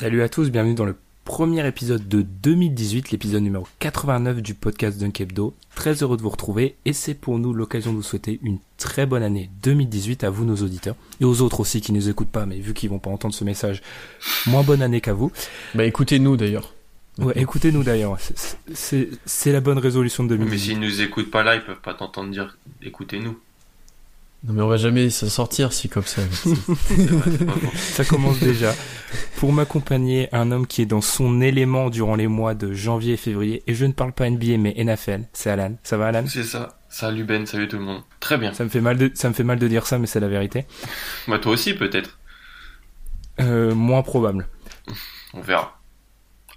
Salut à tous, bienvenue dans le premier épisode de 2018, l'épisode numéro 89 du podcast Dunk Hebdo. Très heureux de vous retrouver et c'est pour nous l'occasion de vous souhaiter une très bonne année 2018 à vous nos auditeurs et aux autres aussi qui ne nous écoutent pas mais vu qu'ils vont pas entendre ce message, moins bonne année qu'à vous. Bah écoutez-nous d'ailleurs. Ouais, écoutez-nous d'ailleurs, c'est- la bonne résolution de Mais 2018. s'ils nous écoutent pas là, ils peuvent pas t'entendre dire écoutez-nous. Non mais on va jamais s'en sortir si comme ça. C'est c'est. Ça commence déjà. Pour m'accompagner, un homme qui est dans son élément durant les mois de janvier et février, et je ne parle pas NBA mais NFL, c'est Alan. Ça va Alan? C'est ça. Salut Ben, salut tout le monde. Très bien. ça me fait mal de ça me fait mal de dire ça mais c'est la vérité. Moi, toi aussi peut-être. Euh, moins probable. On verra.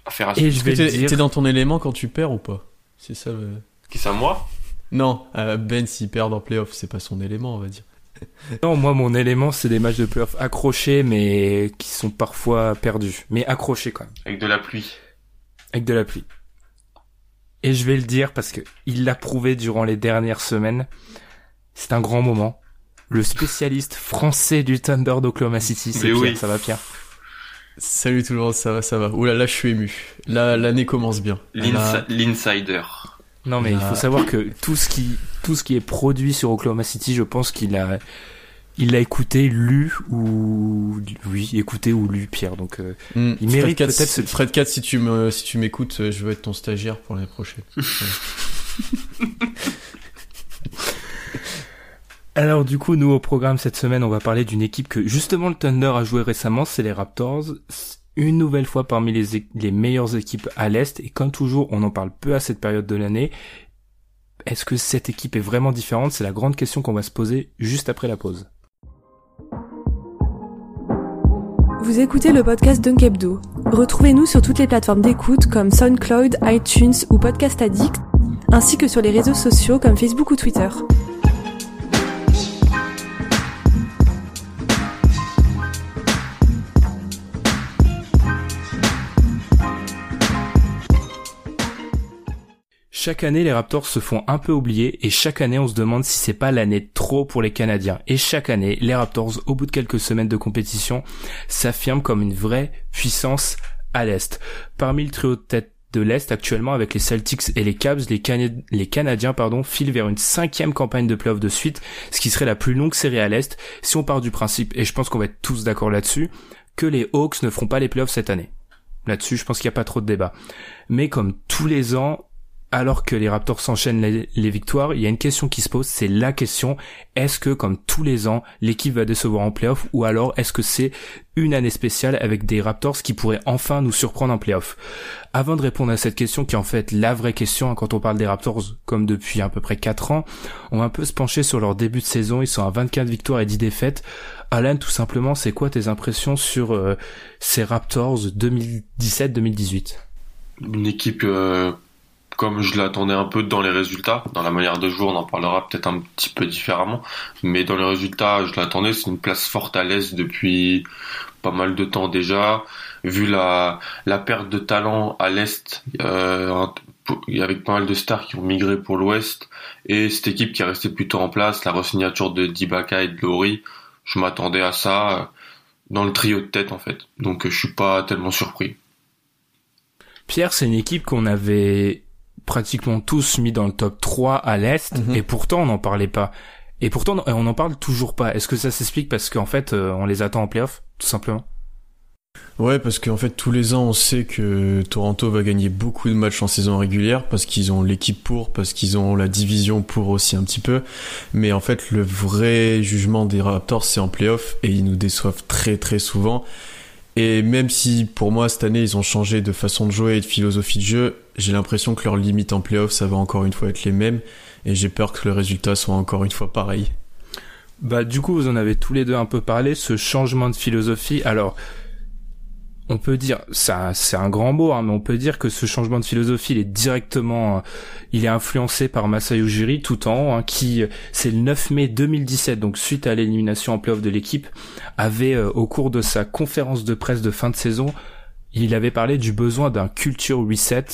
Affaire à Et je vais t'es dire. dans ton élément quand tu perds ou pas? C'est ça. le- Qui ça, moi? Non, euh, Ben s'il perd en playoff, c'est pas son élément on va dire. Non, moi mon élément c'est des matchs de playoff accrochés mais qui sont parfois perdus, mais accrochés quand même, Avec de la pluie. avec de la pluie. Et je vais le dire parce que il l'a prouvé durant les dernières semaines. C'est un grand moment. Le spécialiste français du Thunder d'Oklahoma City, c'est Pierre. oui. Ça va Pierre? Salut tout le monde, ça va, ça va. Oula là je suis ému. Là l'année commence bien. L'insi- Là- L'insider. Non mais il faut savoir que tout ce qui tout ce qui est produit sur Oklahoma City, je pense qu'il a il l'a écouté, lu ou oui, écouté ou lu Pierre. Donc euh, Hmm, Il mérite peut-être ce- Fred 4 si tu me si tu m'écoutes, euh, je veux être ton stagiaire pour l'année prochaine. Alors du coup, nous au programme cette semaine, on va parler d'une équipe que justement le Thunder a joué récemment, c'est les Raptors. Une nouvelle fois parmi les, meilleures équipes à l'Est, et comme toujours, on en parle peu à cette période de l'année. Est-ce que cette équipe est vraiment différente? C'est la grande question qu'on va se poser juste après la pause. Vous écoutez le podcast Dunk Hebdo. Retrouvez-nous sur toutes les plateformes d'écoute comme SoundCloud, iTunes ou Podcast Addict, ainsi que sur les réseaux sociaux comme Facebook ou Twitter. Chaque année, les Raptors se font un peu oublier et chaque année, on se demande si c'est pas l'année trop pour les Canadiens. Et chaque année, les Raptors, au bout de quelques semaines de compétition, s'affirment comme une vraie puissance à l'Est. Parmi le trio de tête de l'Est actuellement avec les Celtics et les Cavs, les, les Canadiens pardon, filent vers une cinquième campagne de playoff de suite, ce qui serait la plus longue série à l'Est si on part du principe, et je pense qu'on va être tous d'accord là-dessus, que les Hawks ne feront pas les playoffs cette année. Là-dessus, je pense qu'il n'y a pas trop de débat. Mais comme tous les ans, alors que les Raptors s'enchaînent les, victoires, il y a une question qui se pose, c'est la question, est-ce que comme tous les ans, l'équipe va décevoir en playoff ou alors est-ce que c'est une année spéciale avec des Raptors qui pourraient enfin nous surprendre en playoff? Avant de répondre à cette question qui est en fait la vraie question hein, quand on parle des Raptors comme depuis à peu près 4 ans, on va un peu se pencher sur leur début de saison, ils sont à 24 victoires et 10 défaites. Alan, tout simplement, c'est quoi tes impressions sur euh, ces Raptors 2017-2018 Une équipe euh, comme je l'attendais un peu dans les résultats. Dans la manière de jouer, on en parlera peut-être un petit peu différemment. Mais dans les résultats, je l'attendais. C'est une place forte à l'Est depuis pas mal de temps déjà. Vu la, la perte de talent à l'Est, euh, avait pas mal de stars qui ont migré pour l'Ouest. Et cette équipe qui est restée plutôt en place, la resignature de Dibaka et de Laurie, je m'attendais à ça dans le trio de tête en fait. Donc je suis pas tellement surpris. Pierre, c'est une équipe qu'on avait pratiquement tous mis dans le top 3 à l'Est, Mhm. et pourtant on n'en parlait pas. Et pourtant on n'en parle toujours pas. Est-ce que ça s'explique parce qu'en fait euh, on les attend en playoff, tout simplement? Ouais, parce qu'en fait, tous les ans, on sait que Toronto va gagner beaucoup de matchs en saison régulière parce qu'ils ont l'équipe pour, parce qu'ils ont la division pour aussi un petit peu. Mais en fait, le vrai jugement des Raptors, c'est en playoff et ils nous déçoivent très très souvent. Et même si pour moi cette année ils ont changé de façon de jouer et de philosophie de jeu, j'ai l'impression que leurs limites en playoff ça va encore une fois être les mêmes et j'ai peur que le résultat soit encore une fois pareil. Bah du coup vous en avez tous les deux un peu parlé, ce changement de philosophie. Alors on peut dire, ça c'est un grand mot, hein, mais on peut dire que ce changement de philosophie, il est directement, euh, il est influencé par Masayu Ujiri tout en hein, qui euh, c'est le 9 mai 2017, donc suite à l'élimination en playoff de l'équipe, avait euh, au cours de sa conférence de presse de fin de saison, il avait parlé du besoin d'un culture reset,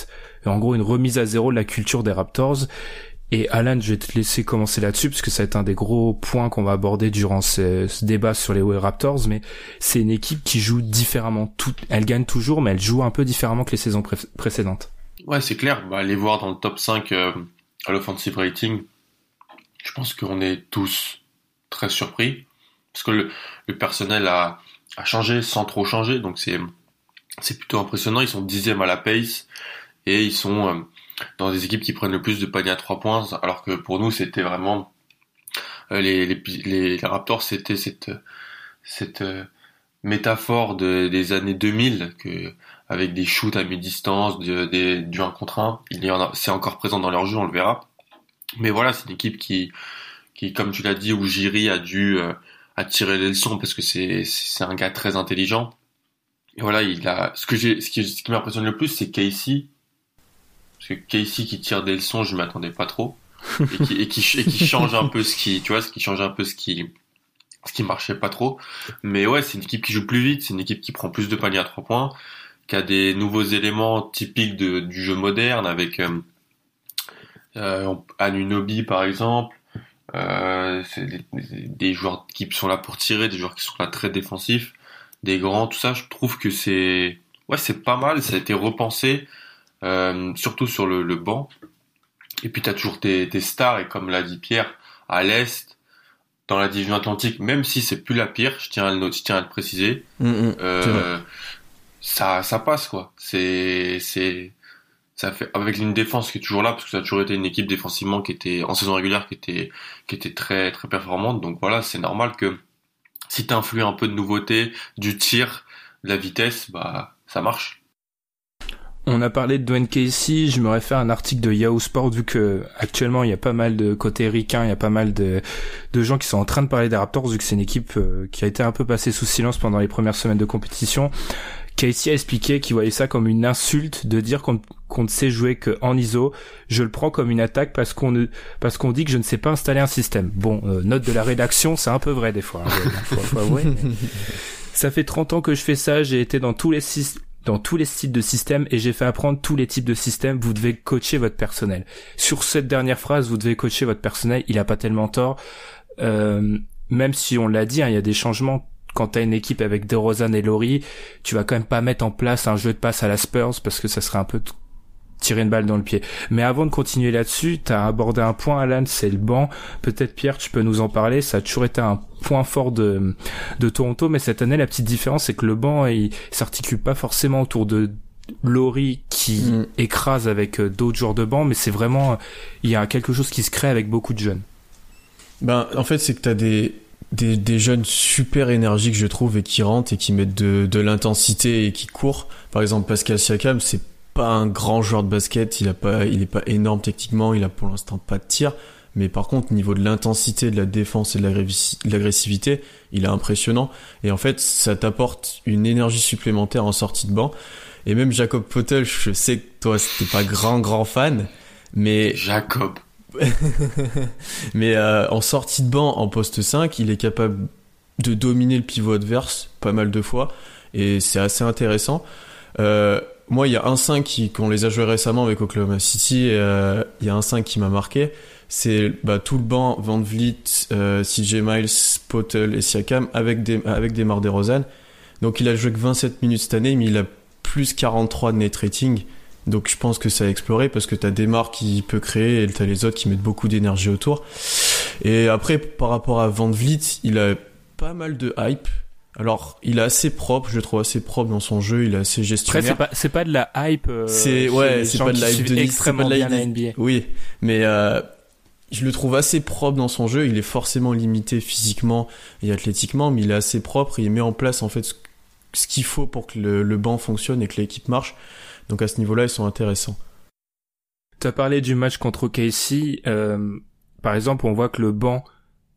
en gros une remise à zéro de la culture des Raptors. Et Alan, je vais te laisser commencer là-dessus parce que ça va être un des gros points qu'on va aborder durant ce, débat sur les Raptors. Mais c'est une équipe qui joue différemment. Elle gagne toujours, mais elle joue un peu différemment que les saisons pré- précédentes. Ouais, c'est clair. Bah, aller voir dans le top 5 euh, à l'offensive rating, je pense qu'on est tous très surpris parce que le, personnel a, changé sans trop changer, donc c'est plutôt impressionnant. Ils sont dixièmes à la pace et ils sont euh, dans des équipes qui prennent le plus de paniers à trois points, alors que pour nous c'était vraiment euh, les, les, les, Raptors, c'était cette cette euh, métaphore de, des années 2000 que avec des shoots à mi-distance, de, des- du 1 contre 1. Il y en a, c'est encore présent dans leur jeu, on le verra. Mais voilà, c'est une équipe qui, qui, comme tu l'as dit, où Jiri a dû euh, a tiré les leçons parce que c'est, c'est un gars très intelligent. Et voilà, il a, ce que j'ai, ce qui, ce qui m'impressionne le plus, c'est Casey. Parce que Casey qui tire des leçons, je m'attendais pas trop. Et qui, et qui, et qui change un peu ce qui, tu vois, ce qui change un peu ce qui, ce qui marchait pas trop. Mais ouais, c'est une équipe qui joue plus vite, c'est une équipe qui prend plus de paniers à trois points, qui a des nouveaux éléments typiques de, du jeu moderne avec euh, euh, Anunobi par exemple. Euh, c'est des, des joueurs qui sont là pour tirer, des joueurs qui sont là très défensifs, des grands, tout ça. Je trouve que c'est ouais, c'est pas mal. Ça a été repensé, surtout sur le, le banc. Et puis t'as toujours tes, tes stars et comme l'a dit Pierre, à l'est, dans la division Atlantique, même si c'est plus la pire, je tiens à le, je tiens à le préciser, Mm, euh, vrai. ça, ça passe quoi. C'est, c'est, ça fait avec une défense qui est toujours là parce que ça a toujours été une équipe défensivement qui était en saison régulière qui était, qui était très très performante. Donc voilà, c'est normal que si t'influes un peu de nouveauté, du tir, de la vitesse, bah ça marche. On a parlé de Dwayne Casey, je me réfère à un article de Yahoo Sport vu que actuellement il y a pas mal de côté ricain, il y a pas mal de, de gens qui sont en train de parler des Raptors vu que c'est une équipe euh, qui a été un peu passée sous silence pendant les premières semaines de compétition. Casey a expliqué qu'il voyait ça comme une insulte de dire qu'on ne sait jouer qu'en ISO. Je le prends comme une attaque parce qu'on parce qu'on dit que je ne sais pas installer un système. Bon, euh, note de la rédaction, c'est un peu vrai des fois. hein, faut, faut avouer, mais- Ça fait 30 ans que je fais ça, j'ai été dans tous les sys- dans tous les styles de systèmes et j'ai fait apprendre tous les types de systèmes. Vous devez coacher votre personnel. Sur cette dernière phrase, vous devez coacher votre personnel. Il a pas tellement tort. Euh, même si on l'a dit, hein, il y a des changements. Quand t'as une équipe avec DeRozan et Laurie, tu vas quand même pas mettre en place un jeu de passe à la Spurs parce que ça serait un peu tirer une balle dans le pied. Mais avant de continuer là-dessus, t'as abordé un point, Alan, c'est le banc. Peut-être Pierre, tu peux nous en parler. Ça a toujours été un point fort de de Toronto, mais cette année, la petite différence, c'est que le banc, il s'articule pas forcément autour de Laurie qui Mm. écrase avec euh, d'autres joueurs de banc, mais c'est vraiment, il y a quelque chose qui se crée avec beaucoup de jeunes. Ben, en fait, c'est que t'as des, des, des jeunes super énergiques, je trouve, et qui rentrent et qui mettent de, de l'intensité et qui courent. Par exemple, Pascal Siakam, c'est pas un grand joueur de basket, il a pas, il est pas énorme techniquement, il a pour l'instant pas de tir. Mais par contre, niveau de l'intensité, de la défense et de l'agressi- de l'agressivité, il est impressionnant. Et en fait, ça t'apporte une énergie supplémentaire en sortie de banc. Et même Jacob Potel, je sais que toi, c'était pas grand, grand fan. Mais Jacob. mais euh, en sortie de banc, en poste 5, il est capable de dominer le pivot adverse pas mal de fois. Et c'est assez intéressant. Euh, moi, il y a un 5 qui, qu'on les a joués récemment avec Oklahoma City, euh, il y a un 5 qui m'a marqué. C'est bah, tout le banc, Van Vliet, euh, CJ Miles, Potel et Siakam avec des, avec des DeRozan. Donc il a joué que 27 minutes cette année, mais il a plus 43 de net rating. Donc je pense que ça a exploré parce que t'as Demar qui peut créer et t'as les autres qui mettent beaucoup d'énergie autour. Et après, par rapport à Van Vliet, il a pas mal de hype. Alors, il est assez propre, je le trouve assez propre dans son jeu, il est assez Après, gestionnaire. c'est pas, c'est pas de la hype. euh, C'est ouais, c'est pas de la hype de extrêmement pas de la bien NBA. Oui, mais euh, je le trouve assez propre dans son jeu. Il est forcément limité physiquement et athlétiquement, mais il est assez propre. Et il met en place en fait ce, ce qu'il faut pour que le, le banc fonctionne et que l'équipe marche. Donc à ce niveau-là, ils sont intéressants. T'as parlé du match contre OKC. Euh, par exemple, on voit que le banc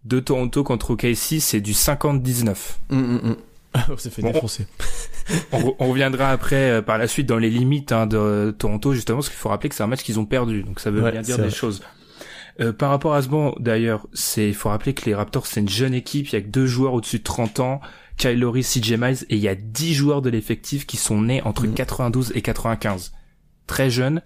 de Toronto contre OKC, c'est du 50-19. Hum, hum, hum. Ah, on s'est fait Bon. défoncer. on, re- on reviendra après euh, par la suite dans les limites hein, de Toronto justement parce qu'il faut rappeler que c'est un match qu'ils ont perdu donc ça veut Ouais, bien dire des vrai. choses. Euh, par rapport à ce banc d'ailleurs, c'est il faut rappeler que les Raptors c'est une jeune équipe, il y a que deux joueurs au-dessus de 30 ans, Kyle Lowry, CJ Miles et il y a 10 joueurs de l'effectif qui sont nés entre Mhm. 92 et 95. Très jeunes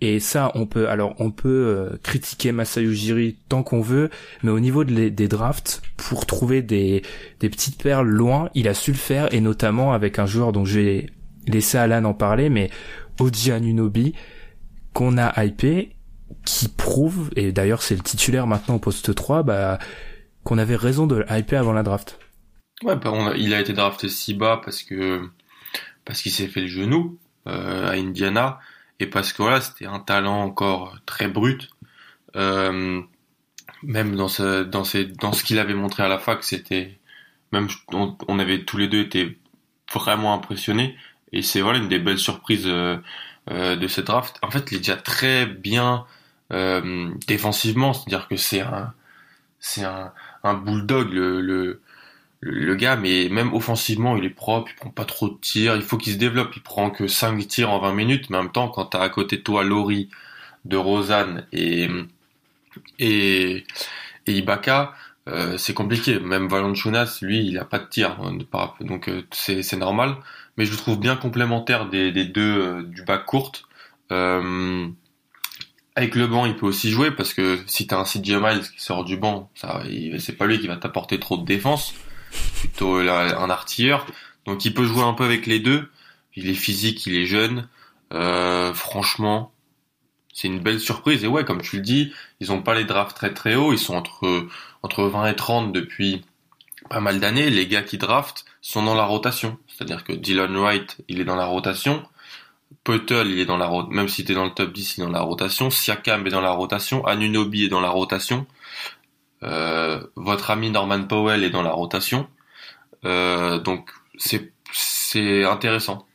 et ça on peut alors on peut euh, critiquer Masai Ujiri tant qu'on veut mais au niveau de des drafts pour trouver des des petites perles loin, il a su le faire et notamment avec un joueur dont je vais laisser Alan en parler, mais Oji Anunobi qu'on a hypé, qui prouve et d'ailleurs c'est le titulaire maintenant au poste 3, bah qu'on avait raison de hyper avant la draft. Ouais, bah, il a été drafté si bas parce que parce qu'il s'est fait le genou euh, à Indiana et parce que voilà, c'était un talent encore très brut. Euh, même dans ce dans ses dans ce qu'il avait montré à la fac, c'était même on, avait tous les deux été vraiment impressionnés et c'est voilà une des belles surprises euh, euh, de cette draft. En fait, il est déjà très bien défensivement, c'est-à-dire que c'est un c'est un bulldog le le, gars, mais même offensivement, il est propre, il prend pas trop de tirs, il faut qu'il se développe, il prend que 5 tirs en 20 minutes, mais en même temps, quand t'as à côté de toi Laurie, de Rosanne et, et, Ibaka, euh, c'est compliqué. Même Valanciunas, lui, il a pas de tir, hein, donc euh, c'est normal. Mais je le trouve bien complémentaire des, deux euh, du bac courte. Avec le banc, il peut aussi jouer parce que si t'as un CJ Miles qui sort du banc, c'est pas lui qui va t'apporter trop de défense, plutôt là, un artilleur. Donc il peut jouer un peu avec les deux. Il est physique, il est jeune. Euh, franchement, c'est une belle surprise. Et ouais, comme tu le dis, ils ont pas les drafts très très hauts. Ils sont entre entre 20 et 30 depuis pas mal d'années. Les gars qui draftent sont dans la rotation. C'est-à-dire que Dylan Wright, il est dans la rotation. Puttle, il est dans la rotation. Même si t'es dans le top 10, il est dans la rotation. Siakam est dans la rotation. Anunobi est dans la rotation. Euh, votre ami Norman Powell est dans la rotation. Euh, donc c'est intéressant.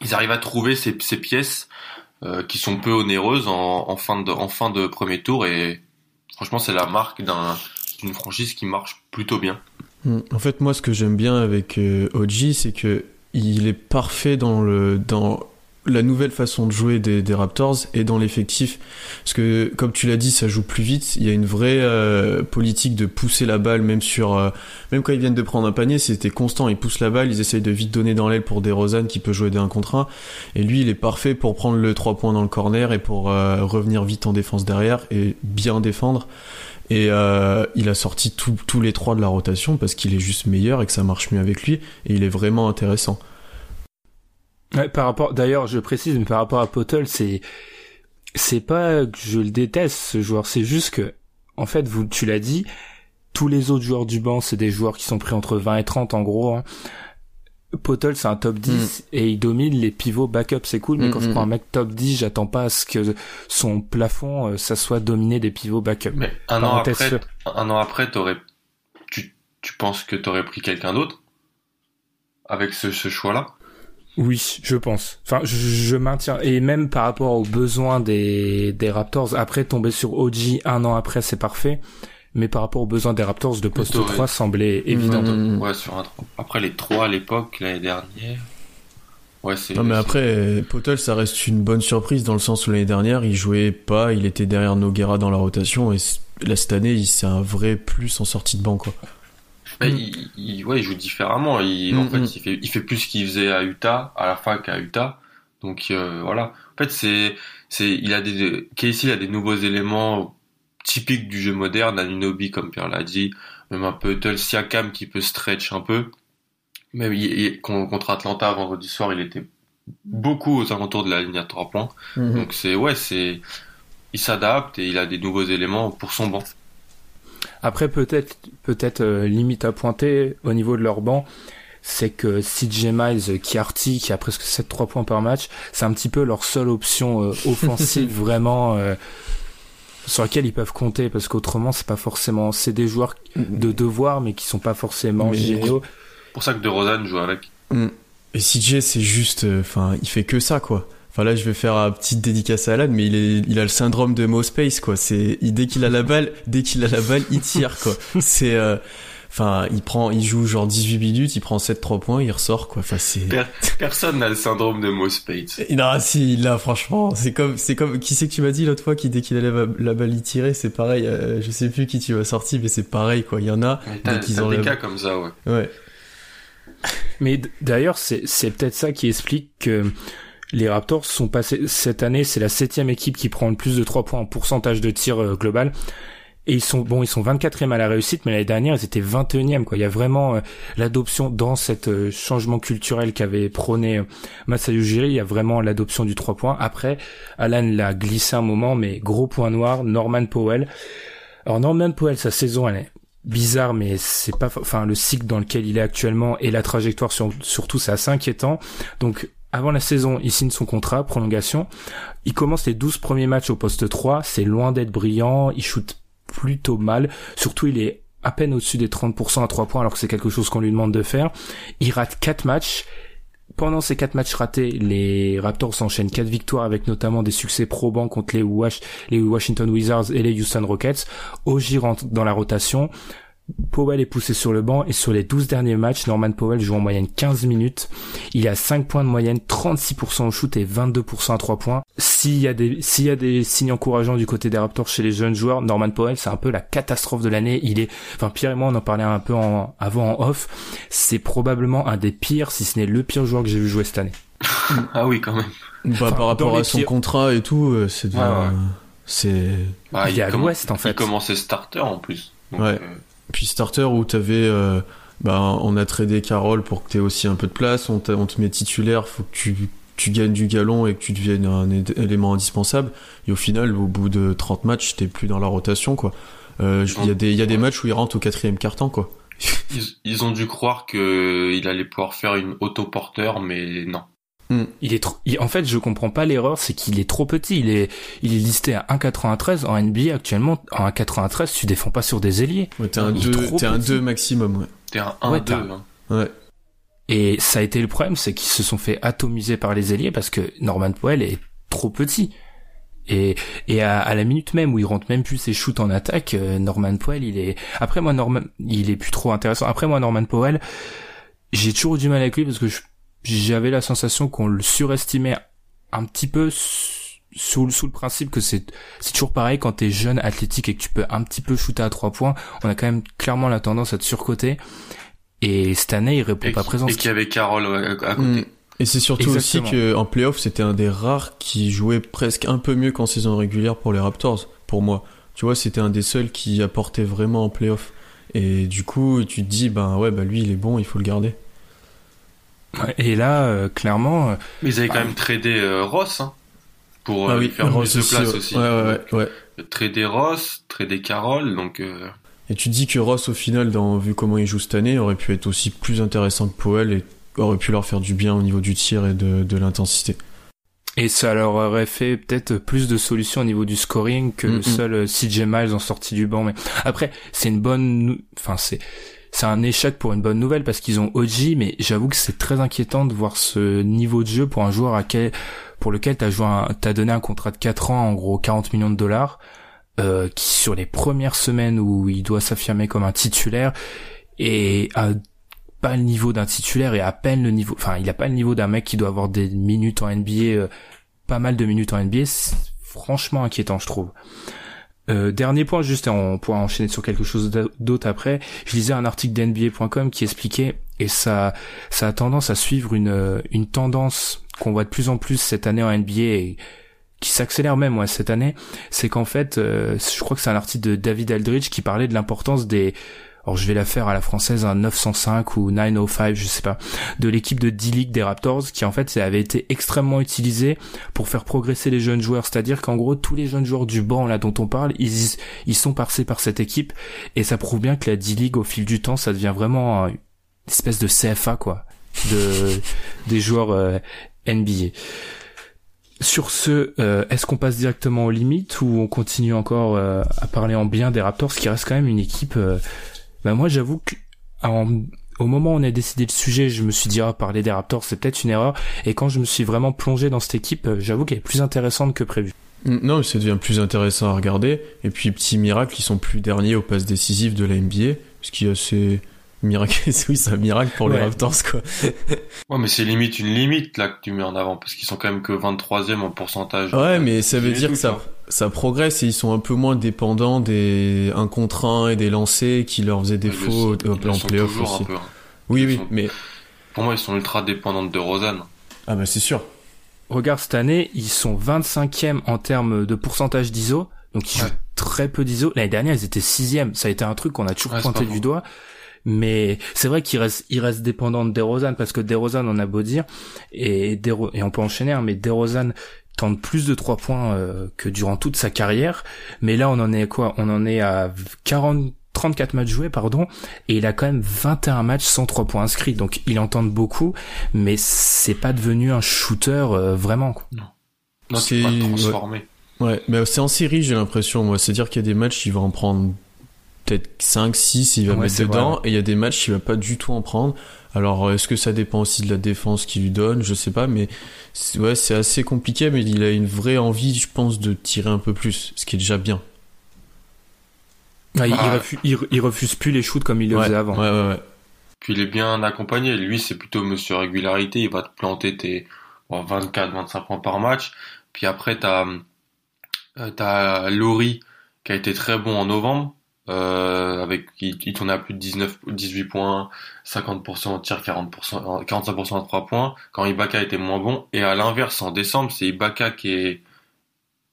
Ils arrivent à trouver ces, ces pièces euh, qui sont peu onéreuses en, en fin de en fin de premier tour et franchement c'est la marque d'un d'une franchise qui marche plutôt bien. Hmm. En fait, moi, ce que j'aime bien avec euh, OG, c'est que il est parfait dans le dans la nouvelle façon de jouer des, des Raptors et dans l'effectif. Parce que, comme tu l'as dit, ça joue plus vite. Il y a une vraie euh, politique de pousser la balle, même sur, euh, même quand ils viennent de prendre un panier, c'était constant. Ils poussent la balle, ils essayent de vite donner dans l'aile pour DeRozan qui peut jouer des 1 contre 1. Et lui, il est parfait pour prendre le 3 points dans le corner et pour euh, revenir vite en défense derrière et bien défendre. Et il a sorti tous les trois de la rotation parce qu'il est juste meilleur et que ça marche mieux avec lui. Et il est vraiment intéressant. Ouais, par rapport, d'ailleurs, je précise, mais par rapport à Potel, c'est, c'est pas que je le déteste, ce joueur, c'est juste que, en fait, vous, tu l'as dit, tous les autres joueurs du banc, c'est des joueurs qui sont pris entre 20 et 30, en gros, hein. Potel, c'est un top 10 et il domine les pivots backup, c'est cool, mais Mm, quand je mm, prends un mm. mec top 10, j'attends pas à ce que son plafond, euh, ça soit dominé des pivots backup. Mais un an après, un an après, t'aurais, tu, tu penses que t'aurais pris quelqu'un d'autre avec ce, ce choix-là? Oui, je pense. Enfin, je, je maintiens. Et même par rapport aux besoins des, des Raptors, après tomber sur OG un an après, c'est parfait. Mais par rapport aux besoins des Raptors, de poste Plutôt, ouais. 3 semblait évident. Mm, mm. Ouais, sur un trois. Après les trois à l'époque l'année dernière. Ouais, c'est. Non mais après, Potel, ça reste une bonne surprise dans le sens où l'année dernière, il jouait pas, il était derrière Noguera dans la rotation et là cette année, c'est un vrai plus en sortie de banc quoi. Bah, Mm. il, il- ouais, il joue différemment. Il, Mm, en fait, mm. il fait, il fait plus ce qu'il faisait à Utah, à la fac à Utah. Donc euh, voilà. En fait, c'est, c'est, il a des, Casey il a des nouveaux éléments typiques du jeu moderne. Anunobi, comme Pierre l'a dit, même un peu Tull Siakam qui peut stretch un peu. Même il- il- con- contre Atlanta vendredi soir, il était beaucoup aux alentours de la ligne à trois points. Mhm. Donc c'est ouais, c'est il s'adapte et il a des nouveaux éléments pour son banc. Après, peut-être, peut-être euh, limite à pointer au niveau de leur banc, c'est que CJ Miles, Kiarty, qui a presque 7-3 points par match, c'est un petit peu leur seule option euh, offensive vraiment euh, sur laquelle ils peuvent compter parce qu'autrement c'est pas forcément c'est des joueurs de devoir mais qui sont pas forcément Mais- géniaux. C'est pour ça que De Rozan joue avec. Et CJ, c'est juste, euh, enfin, il fait que ça, quoi. Enfin là, je vais faire une petite dédicace à Alan, mais il est, il a le syndrome de Mo Space, quoi. C'est, il- dès qu'il a la balle, dès qu'il a la balle, il tire, quoi. C'est, euh, enfin, il prend, il joue genre 18 minutes, il prend 7-3 points, il ressort, quoi. Enfin, c'est. Per- Personne n'a le syndrome de Mo Spates. Non, si, là, franchement, c'est comme, c'est comme, qui c'est que tu m'as dit l'autre fois qui, dès qu'il a la, la balle, il tirait, c'est pareil, euh, je sais plus qui tu m'as sorti, mais c'est pareil, quoi. Il y en a, dès qu'ils ont des la- cas comme ça, ouais. ouais. Mais d'ailleurs, c'est c'est peut-être ça qui explique que les Raptors sont passés cette année, c'est la septième équipe qui prend le plus de 3 points en pourcentage de tir euh, global. Et ils sont bon, ils sont 24e à la réussite, mais l'année dernière ils étaient 21e. Quoi, il y a vraiment euh, l'adoption dans cet euh, changement culturel qu'avait prôné Masai Ujiri. Il y a vraiment l'adoption du 3 points. Après, Alan l'a glissé un moment, mais gros point noir, Norman Powell. Alors Norman Powell, sa saison, elle est bizarre, mais c'est pas, enfin le cycle dans lequel il est actuellement et la trajectoire sur- surtout, c'est assez inquiétant. Donc avant la saison, il signe son contrat, prolongation. Il commence les 12 premiers matchs au poste 3, c'est loin d'être brillant, il shoot plutôt mal, surtout il est à peine au-dessus des 30% à 3 points alors que c'est quelque chose qu'on lui demande de faire. Il rate 4 matchs. Pendant ces 4 matchs ratés, les Raptors s'enchaînent 4 victoires avec notamment des succès probants contre les Washington Wizards et les Houston Rockets. Oji rentre dans la rotation. Powell est poussé sur le banc et sur les 12 derniers matchs, Norman Powell joue en moyenne 15 minutes. Il a 5 points de moyenne, 36% au shoot et 22% à 3 points. S'il y a des, s'il y a des signes encourageants du côté des Raptors chez les jeunes joueurs, Norman Powell, c'est un peu la catastrophe de l'année. Il est, enfin, Pierre et moi, on en parlait un peu en, avant en off. C'est probablement un des pires, si ce n'est le pire joueur que j'ai vu jouer cette année. Ah oui, quand même. Bah, Enfin, par rapport à son contrat et tout, euh, c'est, ouais. c'est, Bah, Il est à l'ouest, en fait. Il commençait starter en plus. Donc, Ouais. euh, Puis starter où t'avais, euh, bah, on a tradé Carole pour que t'aies aussi un peu de place, on, te met titulaire, faut que tu, tu gagnes du galon et que tu deviennes un élément indispensable. Et au final, au bout de 30 matchs, t'es plus dans la rotation, quoi. Euh, Il y a des, y a des matchs où il rentre au quatrième carton, quoi. ils, ils ont dû croire que il allait pouvoir faire une autoporteur, mais non. Il est trop, il- en fait, je comprends pas l'erreur, c'est qu'il est trop petit. Il est, il est listé à 1,93 en NBA actuellement. En 1,93, tu défends pas sur des ailiers. Ouais, t'es un Il est 2, trop t'es un petit. 2 maximum, ouais. T'es un 1-2. Ouais, hein. Ouais. Et ça a été le problème, c'est qu'ils se sont fait atomiser par les ailiers parce que Norman Powell est trop petit. Et, et à, à la minute même où il rentre même plus ses shoots en attaque, euh, Norman Powell, il est, après moi, Norman, il est plus trop intéressant. Après moi, Norman Powell, j'ai toujours eu du mal avec lui parce que je- j'avais la sensation qu'on le surestimait un petit peu sous, le- sous le principe que c'est, c'est toujours pareil quand t'es jeune, athlétique et que tu peux un petit peu shooter à trois points. On a quand même clairement la tendance à te surcoter. Et cette année, il répond Et, pas qui- présent. et qu'il y avait Carole à, côté. Mm. Et c'est surtout Exactement. aussi que en playoff, c'était un des rares qui jouait presque un peu mieux qu'en saison régulière pour les Raptors, pour moi. Tu vois, c'était un des seuls qui apportait vraiment en playoff. Et du coup, tu te dis, ben ouais, bah lui, il est bon, il faut le garder. Et là, euh, clairement, euh, Mais ils avaient quand même tradé euh, Ross hein, pour euh, lui faire Ross plus de place ouais. aussi. Ouais, ouais, ouais, ouais. Trader Ross, trader Carole, donc euh, Et tu dis que Ross, au final, dans, vu comment il joue cette année, aurait pu être aussi plus intéressant que Powell et aurait pu leur faire du bien au niveau du tir et de, de l'intensité. et ça leur aurait fait peut-être plus de solutions au niveau du scoring que le seul CJ Miles en sortie du banc. Mais après, c'est une bonne, enfin c'est c'est un échec pour une bonne nouvelle parce qu'ils ont OG, mais j'avoue que c'est très inquiétant de voir ce niveau de jeu pour un joueur à quel, pour lequel t'as joué, t'as donné un contrat de 4 ans, en gros 40 millions de dollars, euh, qui sur les premières semaines où il doit s'affirmer comme un titulaire et a pas le niveau d'un titulaire et à peine le niveau, enfin il a pas le niveau d'un mec qui doit avoir des minutes en NBA, euh, pas mal de minutes en NBA, c'est franchement inquiétant je trouve. Euh, dernier point, juste, on pourra enchaîner sur quelque chose d'autre après. Je lisais un article d'NBA.com qui expliquait, et ça, ça a tendance à suivre une, euh, une tendance qu'on voit de plus en plus cette année en NBA qui s'accélère même ouais, cette année, c'est qu'en fait, euh, je crois que c'est un article de David Aldridge qui parlait de l'importance des alors je vais la faire à la française un 905 ou 905 je sais pas de l'équipe de D-League des Raptors qui en fait avait été extrêmement utilisé pour faire progresser les jeunes joueurs. C'est-à-dire qu'en gros tous les jeunes joueurs du banc là dont on parle ils ils sont passés par cette équipe. Et ça prouve bien que la D-League au fil du temps ça devient vraiment une espèce de CFA quoi de des joueurs euh, NBA sur ce, euh, est-ce qu'on passe directement aux limites ou on continue encore euh, à parler en bien des Raptors, qui reste quand même une équipe ben moi j'avoue que au moment où on a décidé le sujet, je me suis dit ah parler des Raptors c'est peut-être une erreur et quand je me suis vraiment plongé dans cette équipe, euh, j'avoue qu'elle est plus intéressante que prévu. Non, mais ça devient plus intéressant à regarder. Et puis, petit miracle, ils sont plus derniers aux passes décisives de la NBA, ce qui est assez miracle. oui, c'est un miracle pour les Raptors, quoi. ouais, mais c'est limite une limite là que tu mets en avant, parce qu'ils sont quand même que 23e en pourcentage. Ouais, mais ça veut dire que ça, ça progresse et ils sont un peu moins dépendants des 1 contre 1 et des lancers qui leur faisaient défaut en playoff aussi. Hein. Oui, oui, mais. Pour moi, ils sont ultra dépendants de Rosanne. Ah, bah c'est sûr. Regarde, cette année, ils sont 25e en termes de pourcentage d'ISO. Donc, ils jouent très peu d'ISO. L'année dernière, ils étaient 6e. Ça a été un truc qu'on a toujours pointé du doigt. Mais c'est vrai qu'il reste, il reste dépendant de DeRozan parce que DeRozan, on a beau dire, et, et on peut enchaîner, hein, mais DeRozan, tente plus de 3 points euh, que durant toute sa carrière. Mais là, on en est quoi? On en est à 40, 34 matchs joués, pardon, et il a quand même 21 matchs sans 3 points inscrits. Donc il en tente beaucoup, mais c'est pas devenu un shooter euh, vraiment. Quoi. Non. Non, c'est pas transformé. Ouais. mais c'est en série, j'ai l'impression, moi. C'est-à-dire qu'il y a des matchs, il va en prendre peut-être 5, 6, il va mettre dedans, et il y a des matchs, il va pas du tout en prendre. Alors, est-ce que ça dépend aussi de la défense qu'il lui donne? Je sais pas, mais ouais, c'est assez compliqué, mais il a une vraie envie, je pense, de tirer un peu plus, ce qui est déjà bien. Ah, il, refuse, plus les shoots comme il le faisait avant. Ouais, ouais, ouais. Puis il est bien accompagné. Lui, c'est plutôt monsieur régularité. Il va te planter tes 24, 25 points par match. Puis après, t'as euh, t'as Laurie qui a été très bon en novembre. Euh, avec il, il tournait à plus de 19 18 points 50% en tir 40% 45% en 3 points. Quand Ibaka était moins bon et à l'inverse en décembre c'est Ibaka qui est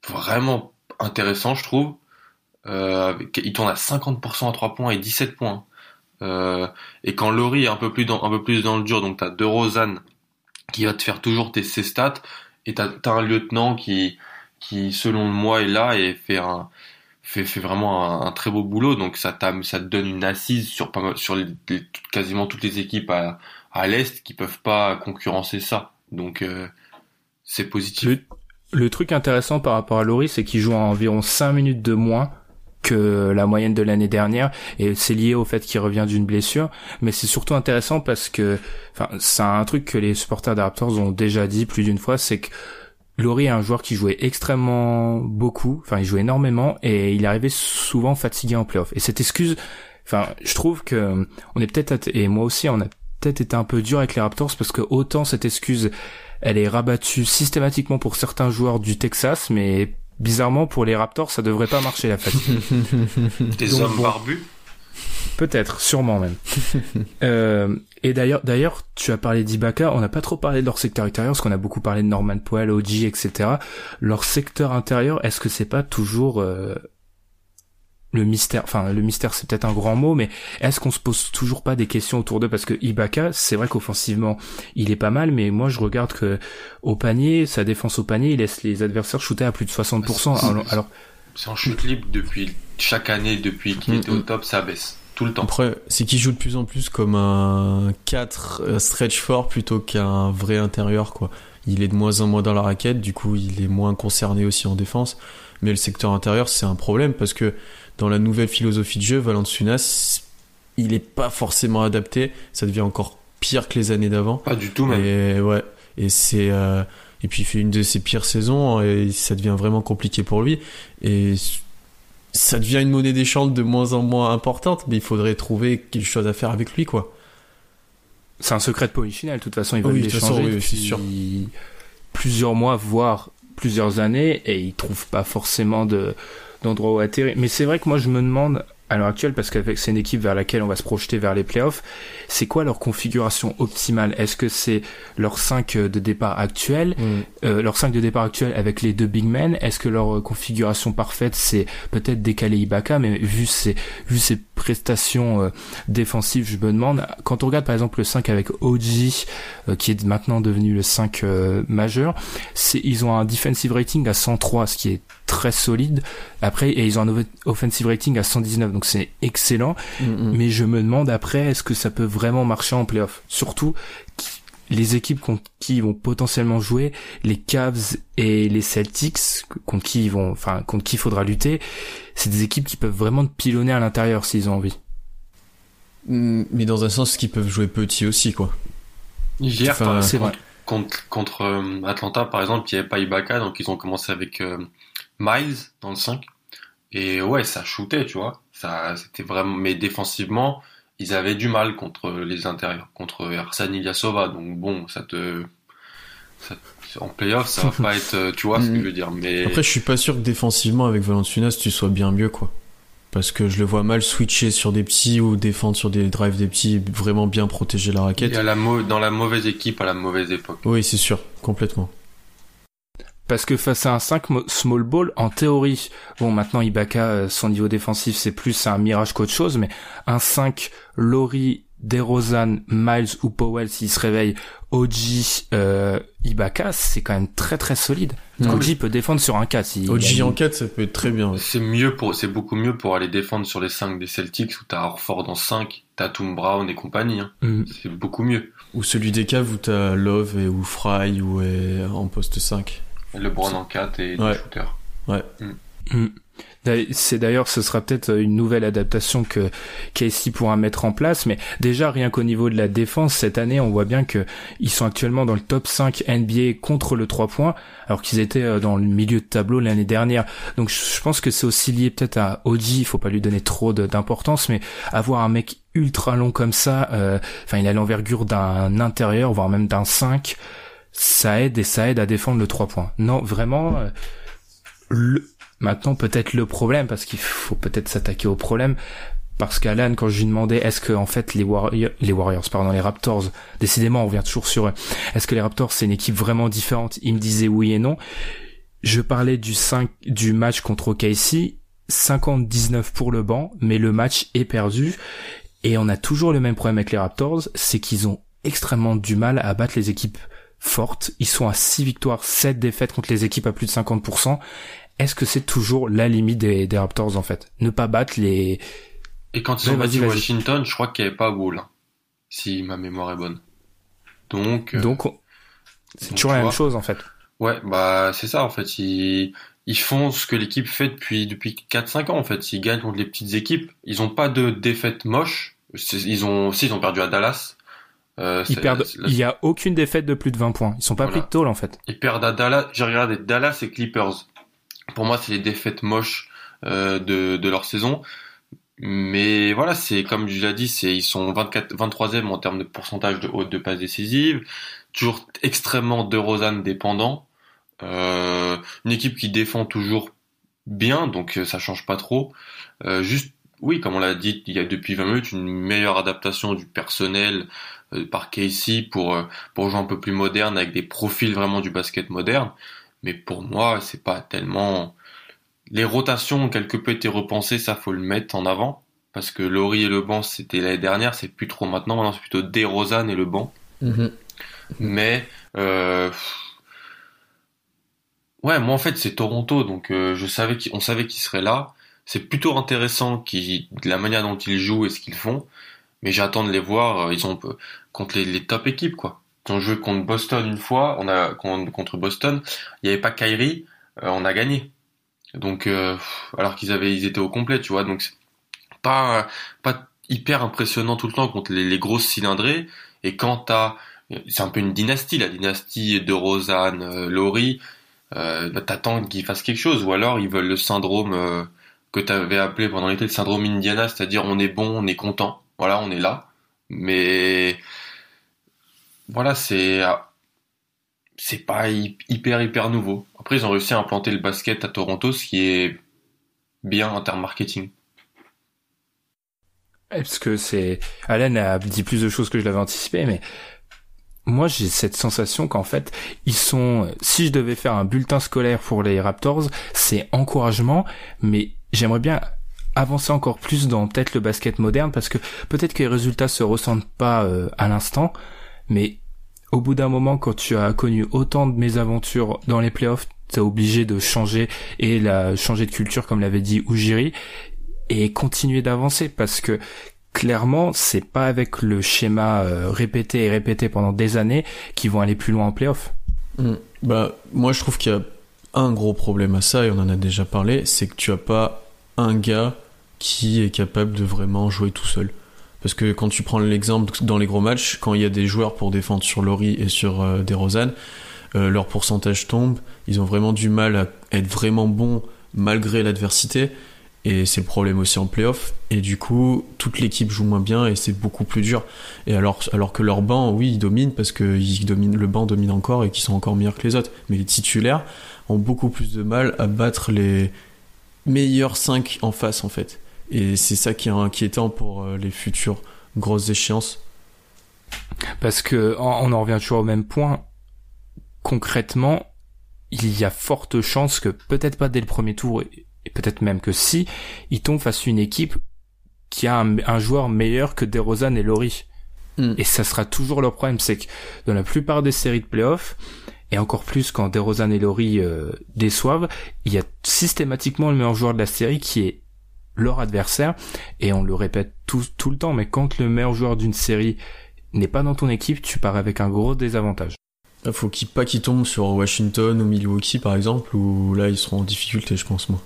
vraiment intéressant je trouve. Euh, il tourne à 50% en 3 points et 17 points. Euh, et quand Laurie est un peu plus dans un peu plus dans le dur donc t'as De Rosanne qui va te faire toujours tes ses stats et t'as as un lieutenant qui qui selon moi est là et fait un fait, fait vraiment un, très beau boulot. Donc ça, ça te donne une assise sur, sur les, quasiment toutes les équipes à, à l'Est qui peuvent pas concurrencer ça. Donc euh, c'est positif. Le, truc intéressant par rapport à Laurie, c'est qu'il joue à environ 5 minutes de moins que la moyenne de l'année dernière et c'est lié au fait qu'il revient d'une blessure mais c'est surtout intéressant parce que enfin c'est un truc que les supporters des Raptors ont déjà dit plus d'une fois c'est que Laurie est un joueur qui jouait extrêmement beaucoup, enfin il jouait énormément et il arrivait souvent fatigué en playoff. Et cette excuse, enfin je trouve que on est peut-être et moi aussi on a peut-être été un peu dur avec les Raptors parce que autant cette excuse elle est rabattue systématiquement pour certains joueurs du Texas, mais bizarrement pour les Raptors ça devrait pas marcher la fatigue. Des hommes barbus. Peut-être, sûrement même. euh, et d'ailleurs, d'ailleurs, tu as parlé d'Ibaka. On n'a pas trop parlé de leur secteur intérieur, parce qu'on a beaucoup parlé de Norman Powell, OG, etc. Leur secteur intérieur, est-ce que c'est pas toujours euh, le mystère Enfin, le mystère, c'est peut-être un grand mot, mais est-ce qu'on se pose toujours pas des questions autour d'eux? Parce que Ibaka, c'est vrai qu'offensivement, il est pas mal, mais moi, je regarde que au panier, sa défense au panier, il laisse les adversaires shooter à plus de 60%. alors, c'est en chute libre depuis chaque année, depuis qu'il était au top, ça baisse tout le temps. Après, c'est qu'il joue de plus en plus comme un 4 euh, stretch fort plutôt qu'un vrai intérieur, quoi. Il est de moins en moins dans la raquette, du coup, il est moins concerné aussi en défense. Mais le secteur intérieur, c'est un problème parce que dans la nouvelle philosophie de jeu, Valanciunas, il est pas forcément adapté. Ça devient encore pire que les années d'avant. Pas du tout, même. Et ouais. Et c'est, euh, et puis il fait une de ses pires saisons et ça devient vraiment compliqué pour lui. Et ça devient une monnaie d'échange de moins en moins importante, mais il faudrait trouver quelque chose à faire avec lui, quoi. C'est un secret de de toute façon, il va l'échanger oui, plusieurs mois, voire plusieurs années, et il trouve pas forcément de d'endroit où atterrir. Mais c'est vrai que moi, je me demande, à l'heure actuelle, parce qu'avec c'est une équipe vers laquelle on va se projeter vers les playoffs, c'est quoi leur configuration optimale? Est-ce que c'est leur 5 de départ actuel, Mm. euh, leur 5 de départ actuel avec les deux big men? Est-ce que leur euh, configuration parfaite c'est peut-être décaler Ibaka? Mais vu ses vu ses prestations euh, défensives, je me demande quand on regarde par exemple le 5 avec OG, euh, qui est maintenant devenu le 5 euh, majeur, c'est ils ont un defensive rating à 103, ce qui est très solide. Après, et ils ont un offensive rating à 119, donc c'est excellent. Mm, mm. Mais je me demande après, est-ce que ça peut vraiment marcher en playoff? Surtout qui- les équipes contre qui ils vont potentiellement jouer, les Cavs et les Celtics, contre qui ils vont, enfin contre qui il faudra lutter, c'est des équipes qui peuvent vraiment te pilonner à l'intérieur s'ils ont envie. Mm, Mais dans un sens, qu'ils peuvent jouer petit aussi, quoi. Hier, Enfin, contre, vrai. contre, contre, euh, Atlanta, par exemple, il n'y avait pas Ibaka, donc ils ont commencé avec euh, Miles dans le 5. Et ouais, ça shootait, tu vois. Ça, c'était vraiment, mais défensivement, ils avaient du mal contre les intérieurs, contre Arsène Ilyasova. Donc bon, ça te, ça- en playoff, ça va pas être, euh, tu vois ce que je veux dire. Mais Après, je suis pas sûr que défensivement, avec Valanciunas, tu sois bien mieux, quoi. Parce que je le vois mal switcher sur des petits ou défendre sur des drives des petits, vraiment bien protéger la raquette. la dans la mauvaise équipe à la mauvaise époque. Oui, c'est sûr, complètement. Parce que face à un 5 mo- small ball, en théorie, bon maintenant Ibaka, euh, son niveau défensif c'est plus un mirage qu'autre chose, mais un 5 Laurie, DeRozan, Miles ou Powell s'il se réveille, OG, euh, Ibaka, c'est quand même très très solide. Mm. OG peut défendre sur un 4. s'il OG gagne. en 4, ça peut être très bien. C'est mieux pour, c'est beaucoup mieux pour aller défendre sur les 5 des Celtics où t'as Orford en 5, Tatum Brown et compagnie. Hein. Mm. C'est beaucoup mieux. Ou celui des caves où t'as Love et ou Fry ou est en poste 5. LeBron en 4 et Ouais. des shooters. Mm. D'ailleurs, C'est d'ailleurs, ce sera peut-être une nouvelle adaptation que Casey pourra mettre en place, mais déjà rien qu'au niveau de la défense cette année, on voit bien que ils sont actuellement dans le top 5 NBA contre le 3 points, alors qu'ils étaient euh, dans le milieu de tableau l'année dernière. Donc je pense que c'est aussi lié peut-être à OG, il faut pas lui donner trop d'importance, mais avoir un mec ultra long comme ça, euh, enfin il a l'envergure d'un intérieur, voire même d'un 5, ça aide et ça aide à défendre le 3 points. Non, vraiment, euh, le, Maintenant, peut-être le problème, parce qu'il faut peut-être s'attaquer au problème, parce qu'Alan, quand je lui demandais, est-ce que en fait les Warriors, les Warriors, pardon, les Raptors, décidément, on revient toujours sur eux. Est-ce que les Raptors c'est une équipe vraiment différente? Il me disait oui et non. Je parlais du 5 du match contre OKC, 50-19 pour le banc, mais le match est perdu et on a toujours le même problème avec les Raptors, c'est qu'ils ont extrêmement du mal à battre les équipes fortes. Ils sont à 6 victoires, 7 défaites contre les équipes à plus de 50%. Est-ce que c'est toujours la limite des, des Raptors en fait? Ne pas battre les... Et quand ils ont battu. Washington, je crois qu'il n'y avait pas Wall, hein, si ma mémoire est bonne. Donc, euh, Donc on- c'est toujours la même chose en fait. Ouais, bah c'est ça en fait. Ils, ils font ce que l'équipe fait depuis depuis 4-5 ans en fait. Ils gagnent contre les petites équipes. Ils ont pas de défaite moche. Ils ont, si ils ont perdu à Dallas. Euh, Ils perdent. Il y a aucune défaite de plus de 20 points. Ils sont pas Voilà. pris de tôle en fait. Ils perdent à Dallas. J'ai regardé Dallas et Clippers. Pour moi, c'est les défaites moches euh, de, de leur saison. Mais voilà, c'est comme je l'ai dit, c'est ils sont 24, 23e en termes de pourcentage de haute de passes décisives, toujours extrêmement de Rosanne dépendant. Euh, une équipe qui défend toujours bien, donc euh, ça change pas trop. Euh, juste, oui, comme on l'a dit il y a depuis 20 minutes, une meilleure adaptation du personnel par Casey pour euh, pour jouer un peu plus moderne avec des profils vraiment du basket moderne. Mais pour moi, c'est pas tellement les rotations ont quelque peu été repensées, ça faut le mettre en avant parce que Laurie et le banc c'était l'année dernière, c'est plus trop maintenant. Maintenant c'est plutôt DeRozan et le banc. Mais euh, ouais, moi en fait c'est Toronto, donc euh, je savais qu'on savait qu'ils seraient là. C'est plutôt intéressant qui la manière dont ils jouent et ce qu'ils font, mais j'attends de les voir. euh, Ils ont contre les, top équipes quoi. Ont joué contre Boston une fois, on a contre Boston, il n'y avait pas Kyrie, euh, on a gagné. Donc euh, alors qu'ils avaient ils étaient au complet, tu vois. Donc pas pas hyper impressionnant tout le temps contre les, grosses cylindrées. Et quand t'as c'est un peu une dynastie, la dynastie de Rosanne, euh, Laurie. Euh, bah, t'attends qu'ils fassent quelque chose, ou alors ils veulent le syndrome euh, que t'avais appelé pendant l'été le syndrome Indiana, c'est-à-dire on est bon, on est content, voilà, on est là. Mais voilà, c'est c'est pas hy- hyper hyper nouveau. Après, ils ont réussi à implanter le basket à Toronto, ce qui est bien en termes marketing. Parce que c'est, Allen a dit plus de choses que je l'avais anticipé, mais moi j'ai cette sensation qu'en fait ils sont si je devais faire un bulletin scolaire pour les Raptors c'est encouragement mais j'aimerais bien avancer encore plus dans peut-être le basket moderne parce que peut-être que les résultats se ressentent pas euh, à l'instant mais au bout d'un moment quand tu as connu autant de mésaventures dans les playoffs t'es obligé de changer et la changer de culture comme l'avait dit Ujiri et continuer d'avancer parce que clairement, c'est pas avec le schéma euh, répété et répété pendant des années qu'ils vont aller plus loin en playoff. Mm. Bah, moi, je trouve qu'il y a un gros problème à ça, et on en a déjà parlé, c'est que tu as pas un gars qui est capable de vraiment jouer tout seul. Parce que quand tu prends l'exemple dans les gros matchs, quand il y a des joueurs pour défendre sur Laurie et sur euh, euh, leur pourcentage tombe, ils ont vraiment du mal à être vraiment bons malgré l'adversité. Et c'est le problème aussi en playoff. Et du coup, toute l'équipe joue moins bien et c'est beaucoup plus dur. Et alors, alors que leur banc, oui, ils dominent parce que ils dominent, le banc domine encore et qu'ils sont encore meilleurs que les autres. Mais les titulaires ont beaucoup plus de mal à battre les meilleurs 5 en face, en fait. Et c'est ça qui est inquiétant pour euh, les futures grosses échéances. Parce que on en revient toujours au même point. Concrètement, il y a forte chance que peut-être pas dès le premier tour et peut-être même que si, il tombe face à une équipe qui a un, joueur meilleur que DeRozan et Laurie. Hmm. Et ça sera toujours leur problème, c'est que dans la plupart des séries de playoffs, et encore plus quand DeRozan et Laurie euh, déçoivent, il y a systématiquement le meilleur joueur de la série qui est leur adversaire, et on le répète tout, tout le temps, mais quand le meilleur joueur d'une série n'est pas dans ton équipe, tu pars avec un gros désavantage. Il faut qu'il pas qu'il tombe sur Washington ou Milwaukee par exemple, où là ils seront en difficulté, je pense moi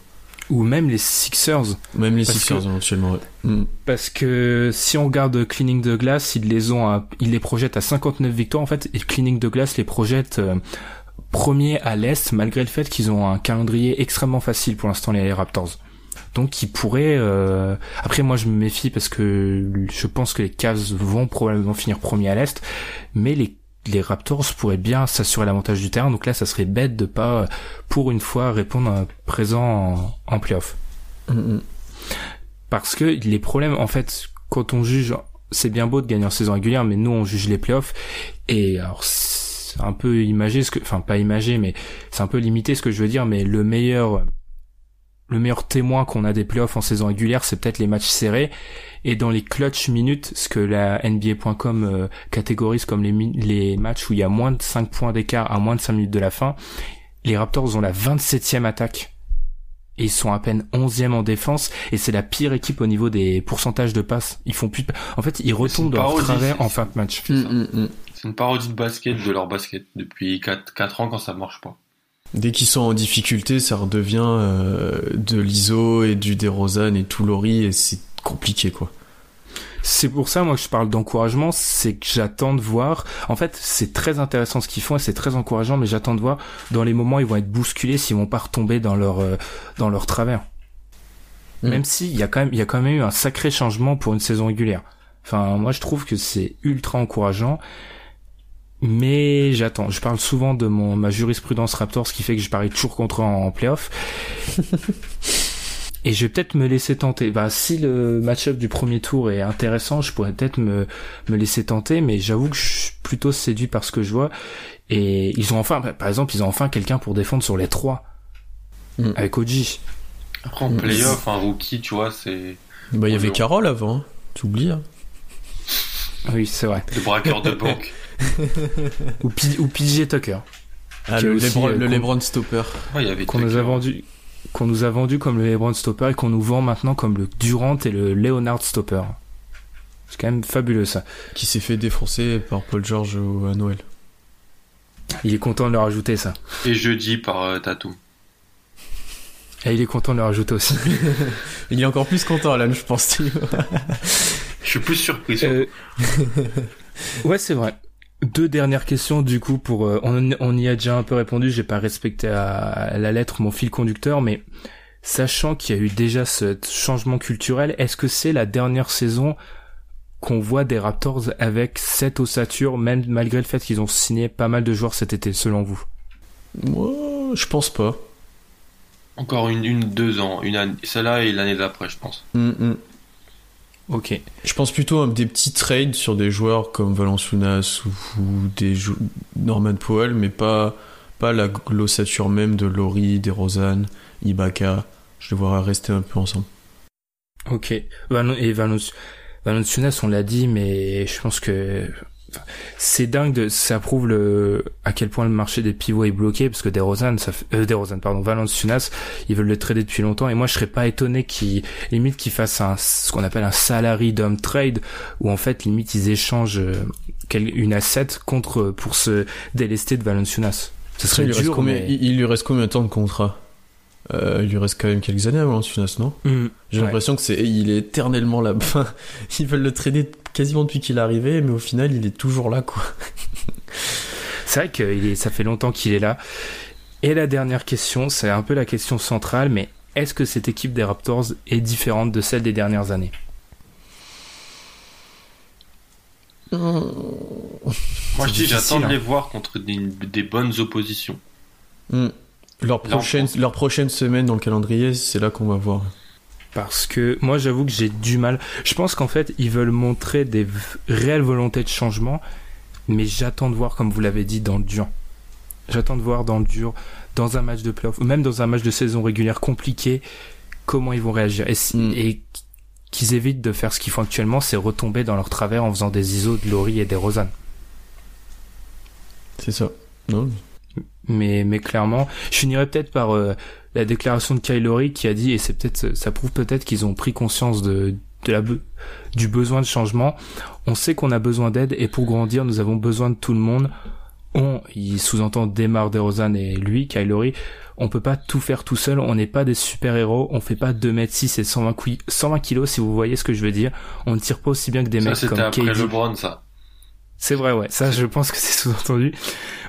ou même les Sixers. Même les Sixers éventuellement. Mm. Parce que si on regarde Cleaning de Glass, ils les ont, à, ils les projettent à 59 victoires en fait, et Cleaning de Glass les projette euh, premiers à l'est, malgré le fait qu'ils ont un calendrier extrêmement facile pour l'instant les Raptors. Donc ils pourraient. Euh... Après moi je me méfie parce que je pense que les Cavs vont probablement finir premiers à l'est, mais les les Raptors pourraient bien s'assurer l'avantage du terrain. Donc là, ça serait bête de pas, pour une fois, répondre à présent en, en playoff. Mm-hmm. Parce que les problèmes, en fait, quand on juge, c'est bien beau de gagner en saison régulière, mais nous, on juge les playoffs. Et alors, c'est un peu imagé, ce que, enfin, pas imagé, mais c'est un peu limité ce que je veux dire, mais le meilleur, le meilleur témoin qu'on a des playoffs en saison régulière, c'est peut-être les matchs serrés. Et dans les clutch minutes, ce que la NBA.com euh, catégorise comme les, les matchs où il y a moins de 5 points d'écart à moins de 5 minutes de la fin, les Raptors ont la 27e attaque. Et ils sont à peine 11e en défense et c'est la pire équipe au niveau des pourcentages de passes. Ils font plus de... En fait, ils retombent dans leur travers en fin de match. Mm, mm, mm. C'est une parodie de basket de leur basket depuis 4, 4 ans quand ça marche pas. Dès qu'ils sont en difficulté, ça redevient euh, de l'ISO et du DeRozan et tout Lori et c'est compliqué quoi. C'est pour ça, moi, que je parle d'encouragement, c'est que j'attends de voir. En fait, c'est très intéressant ce qu'ils font et c'est très encourageant, mais j'attends de voir dans les moments où ils vont être bousculés, s'ils vont pas retomber dans leur euh, dans leur travers. Mm. Même s'il y a quand même il y a quand même eu un sacré changement pour une saison régulière. Enfin, moi, je trouve que c'est ultra encourageant. Mais j'attends. Je parle souvent de mon ma jurisprudence Raptors, ce qui fait que je parie toujours contre eux en, en playoff. Et je vais peut-être me laisser tenter. Bah, si le match-up du premier tour est intéressant, je pourrais peut-être me, me laisser tenter, mais j'avoue que je suis plutôt séduit par ce que je vois. Et ils ont enfin, par exemple, ils ont enfin quelqu'un pour défendre sur les trois. Mm. Avec Oji. Après, en playoff, un rookie, tu vois, c'est. Bah, il y avait Carole avant, hein. tu oublies. Hein. Oui, c'est vrai. Le braqueur de banque. ou, P ou PJ Tucker. Ah, le, Lebron, euh, le Lebron Stopper. Ouais, avait qu'on nous a vendu qu'on nous a vendu comme le LeBron Stopper et qu'on nous vend maintenant comme le Durant et le Leonard Stopper. C'est quand même fabuleux ça. Qui s'est fait défoncer par Paul George à Noël. Il est content de le rajouter ça. Et jeudi par euh, Tatou. Et il est content de le rajouter aussi. il est encore plus content là, je pense. je suis plus surpris. Euh... ouais, c'est vrai. Deux dernières questions du coup pour euh, on, y a déjà un peu répondu, j'ai pas respecté à, la lettre mon fil conducteur mais sachant qu'il y a eu déjà ce changement culturel, est-ce que c'est la dernière saison qu'on voit des Raptors avec cette ossature même malgré le fait qu'ils ont signé pas mal de joueurs cet été selon vous? Moi, je pense pas. Encore une, une deux ans, une année, celle-là et l'année d'après, je pense. Mm, mm. Ok. Je pense plutôt à des petits trades sur des joueurs comme Valanciunas ou, ou des Norman Powell, mais pas, pas la glossature même de Laurie, DeRozan, Ibaka. Je les vois rester un peu ensemble. Ok. Et on l'a dit, mais je pense que c'est dingue. De, ça prouve le à quel point le marché des pivots est bloqué parce que DeRozan, ça fait- euh, DeRozan, pardon, Valanciunas, ils veulent le trader depuis longtemps. Et moi, je serais pas étonné qu'ils limite qu'ils fassent un ce qu'on appelle un salary dump trade où en fait limite ils échangent euh, une asset contre pour se délester de Valanciunas. Il, serait lui reste dur, combien, mais... il, il lui reste combien de temps de contrat? Euh, Il lui reste quand même quelques années avant Valanciunas, non? Hmm. J'ai Ouais. l'impression que c'est il est éternellement là. Ils veulent le trader quasiment depuis qu'il est arrivé, mais au final, il est toujours là, quoi. C'est vrai que ça fait longtemps qu'il est là. Et la dernière question, c'est un peu la question centrale, mais est-ce que cette équipe des Raptors est différente de celle des dernières années? Moi, je dis, j'attends de hein. les voir contre des, des bonnes oppositions. Leur prochaine, pense. leur prochaine semaine dans le calendrier, c'est là qu'on va voir. Parce que moi, j'avoue que j'ai du mal. Je pense qu'en fait, ils veulent montrer des réelles volontés de changement, mais j'attends de voir, comme vous l'avez dit, dans le dur. J'attends de voir dans le dur, dans un match de playoff, ou même dans un match de saison régulière compliqué, comment ils vont réagir. Et, si- Mm. et qu'ils évitent de faire ce qu'ils font actuellement, c'est retomber dans leur travers en faisant des ISO de Laurie et des Rosanne. C'est ça. Non mais mais clairement je finirais peut-être par euh, la déclaration de Kylori qui a dit et c'est peut-être ça prouve peut-être qu'ils ont pris conscience de de la du besoin de changement on sait qu'on a besoin d'aide et pour grandir nous avons besoin de tout le monde on il sous-entend Demar DeRozan et lui Kylori on peut pas tout faire tout seul on n'est pas des super héros on fait pas 2 mètres 6 et 120 couilles 120 kilos si vous voyez ce que je veux dire on ne tire pas aussi bien que des Ça, mecs comme après KD LeBron, ça. c'est vrai, ouais. Ça, je pense que c'est sous-entendu.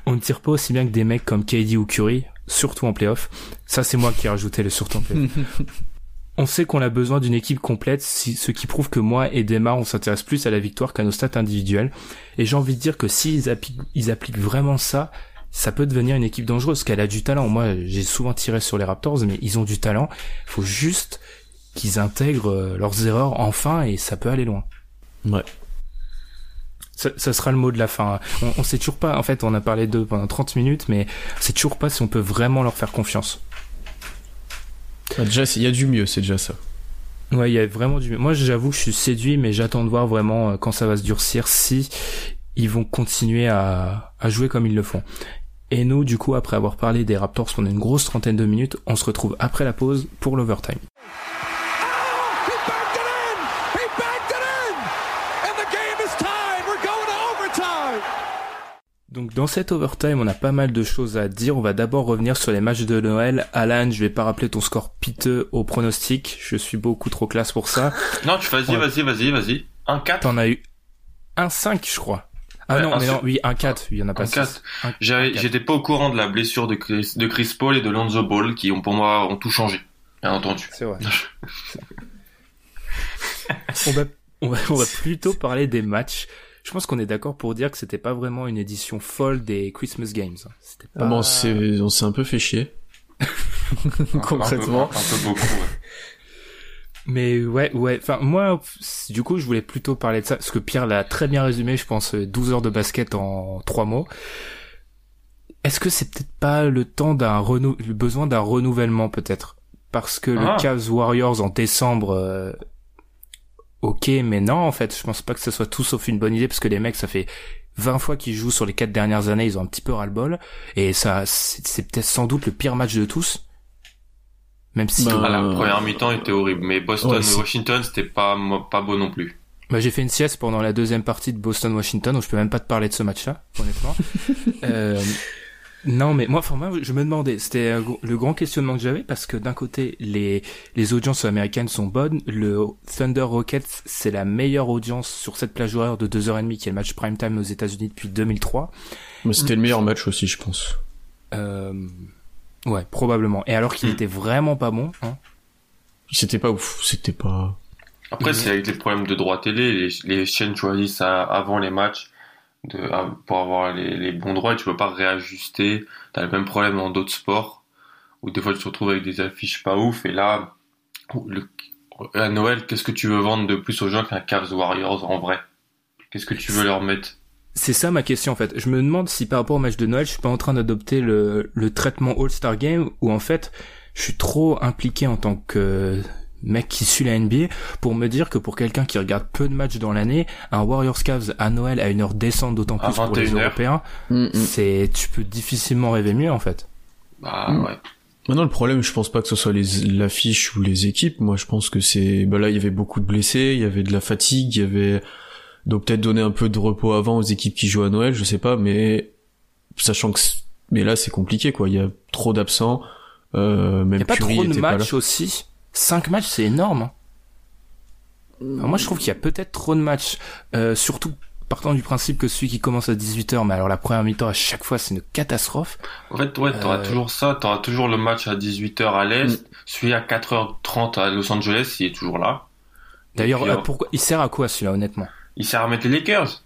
On ne tire pas aussi bien que des mecs comme KD ou Curry, surtout en playoff. Ça, c'est moi qui ai rajouté le surtout en playoff. on sait qu'on a besoin d'une équipe complète, ce qui prouve que moi et Demar, on s'intéresse plus à la victoire qu'à nos stats individuelles. Et j'ai envie de dire que s'ils appliquent, ils appliquent vraiment ça, ça peut devenir une équipe dangereuse, qu'elle a du talent. Moi, j'ai souvent tiré sur les Raptors, mais ils ont du talent. Il faut juste qu'ils intègrent euh, leurs erreurs enfin, et ça peut aller loin. Ouais. Ça, ça sera le mot de la fin. On, on sait toujours pas, en fait, on a parlé d'eux pendant 30 minutes, mais on sait toujours pas si on peut vraiment leur faire confiance. Ah, déjà, il y a du mieux, c'est déjà ça. Ouais, il y a vraiment du... Moi, j'avoue que je suis séduit, mais j'attends de voir vraiment euh, quand ça va se durcir, si ils vont continuer à, à jouer comme ils le font. Et nous, du coup, après avoir parlé des Raptors pendant une grosse trentaine de minutes, on se retrouve après la pause pour l'overtime. Donc dans cet overtime, on a pas mal de choses à dire. On va d'abord revenir sur les matchs de Noël. Alan, je vais pas rappeler ton score piteux au pronostic. Je suis beaucoup trop classe pour ça. Non, tu vas-y, vas-y, vas-y, vas-y. Un 4 T'en as eu un 5, je crois. Ah Ouais, non, un mais non, oui, un 4. Il y en a pas un 6. 4. Un- J'avais- un quatre. J'étais pas au courant de la blessure de Chris, de Chris Paul et de Lonzo Ball qui ont pour moi ont tout changé. Bien entendu. C'est vrai. on, va, on va plutôt parler des matchs. Je pense qu'on est d'accord pour dire que c'était pas vraiment une édition folle des Christmas Games. C'était pas... Ah bon, c'est- on s'est un peu fait chier. Concrètement. Un peu, un peu beaucoup. ouais. Mais ouais, ouais. Enfin, moi, du coup, je voulais plutôt parler de ça parce que Pierre l'a très bien résumé. Je pense euh, 12 heures de basket en trois mots. Est-ce que c'est peut-être pas le temps d'un renou, le besoin d'un renouvellement peut-être? Parce que Ah. le Cavs Warriors en décembre, euh, ok, mais non, en fait, je pense pas que ce soit tout sauf une bonne idée parce que les mecs, ça fait 20 fois qu'ils jouent sur les quatre dernières années, ils ont un petit peu ras-le-bol et ça, c'est c'est peut-être sans doute le pire match de tous. Même si Ben, Ah, la première mi-temps était horrible, mais Boston Ouais, et c'est- Washington c'était pas mo- pas beau non plus. Bah, j'ai fait une sieste pendant la deuxième partie de Boston-Washington, donc je peux même pas te parler de ce match-là, honnêtement. euh, non, mais moi, enfin, moi, je me demandais, c'était euh, le grand questionnement que j'avais, parce que d'un côté, les, les audiences américaines sont bonnes, le Thunder Rockets, c'est la meilleure audience sur cette plage horaire de 2h30 qui est le match prime time aux États-Unis depuis 2003. Mais c'était le meilleur match aussi, je pense. Euh, ouais, probablement. Et alors qu'il Mm. était vraiment pas bon, hein. C'était pas ouf, c'était pas. Après c'est avec les problèmes de droit télé, les, les chaînes choisissent à- avant les matchs de, à- pour avoir les, les bons droits et tu peux pas réajuster. T'as le même problème dans d'autres sports où des fois tu te retrouves avec des affiches pas ouf et là le, à Noël, qu'est-ce que tu veux vendre de plus aux gens qu'un Cavs Warriors en vrai? Qu'est-ce que tu veux leur mettre? C'est ça ma question en fait. Je me demande si par rapport au match de Noël, je suis pas en train d'adopter le, le traitement All-Star Game où en fait, je suis trop impliqué en tant que mec qui suit la NBA pour me dire que pour quelqu'un qui regarde peu de matchs dans l'année, un Warriors Cavs à Noël à une heure décente d'autant plus pour les 21 heures. Européens, Mm, mm. c'est tu peux difficilement rêver mieux en fait. Bah Mm. ouais. Maintenant, le problème, je pense pas que ce soit les l'affiche ou les équipes. Moi, je pense que c'est, bah là, il y avait beaucoup de blessés, il y avait de la fatigue, il y avait, donc peut-être donner un peu de repos avant aux équipes qui jouent à Noël, je sais pas, mais sachant que, mais là, c'est compliqué, quoi. Il y a trop d'absents. Euh, Il même y a pas Curry trop de matchs aussi. Cinq matchs, c'est énorme. hein. Alors moi, je trouve qu'il y a peut-être trop de matchs, euh, surtout partant du principe que celui qui commence à 18h, mais alors la première mi-temps à chaque fois, c'est une catastrophe. En fait, ouais, t'auras Euh, toujours ça, t'auras toujours le match à 18h à l'Est, celui à 4h30 à Los Angeles, il est toujours là. D'ailleurs, euh, pourquoi il sert à quoi celui-là, honnêtement? Il sert à mettre les Lakers.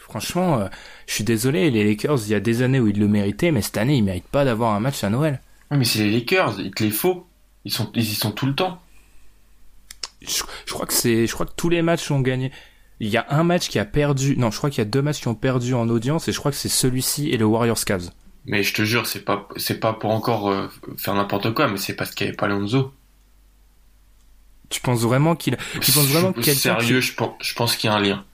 Franchement, euh, je suis désolé, les Lakers, il y a des années où ils le méritaient, mais cette année, ils méritent pas d'avoir un match à Noël. Ouais, mais c'est les Lakers, il te les faut. Ils sont, ils y sont tout le temps. Je, je crois que c'est, je crois que tous les matchs ont gagné. Il y a un match qui a perdu, non, je crois qu'il y a deux matchs qui ont perdu en audience, et je crois que c'est celui-ci et le Warriors Cavs. Mais je te jure, c'est pas, c'est pas pour encore euh, faire n'importe quoi, mais c'est parce qu'il y avait pas Lonzo. Tu penses vraiment qu'il, tu penses vraiment que Je- quelqu'un Sérieux, je pense, je pense qu'il y a un lien.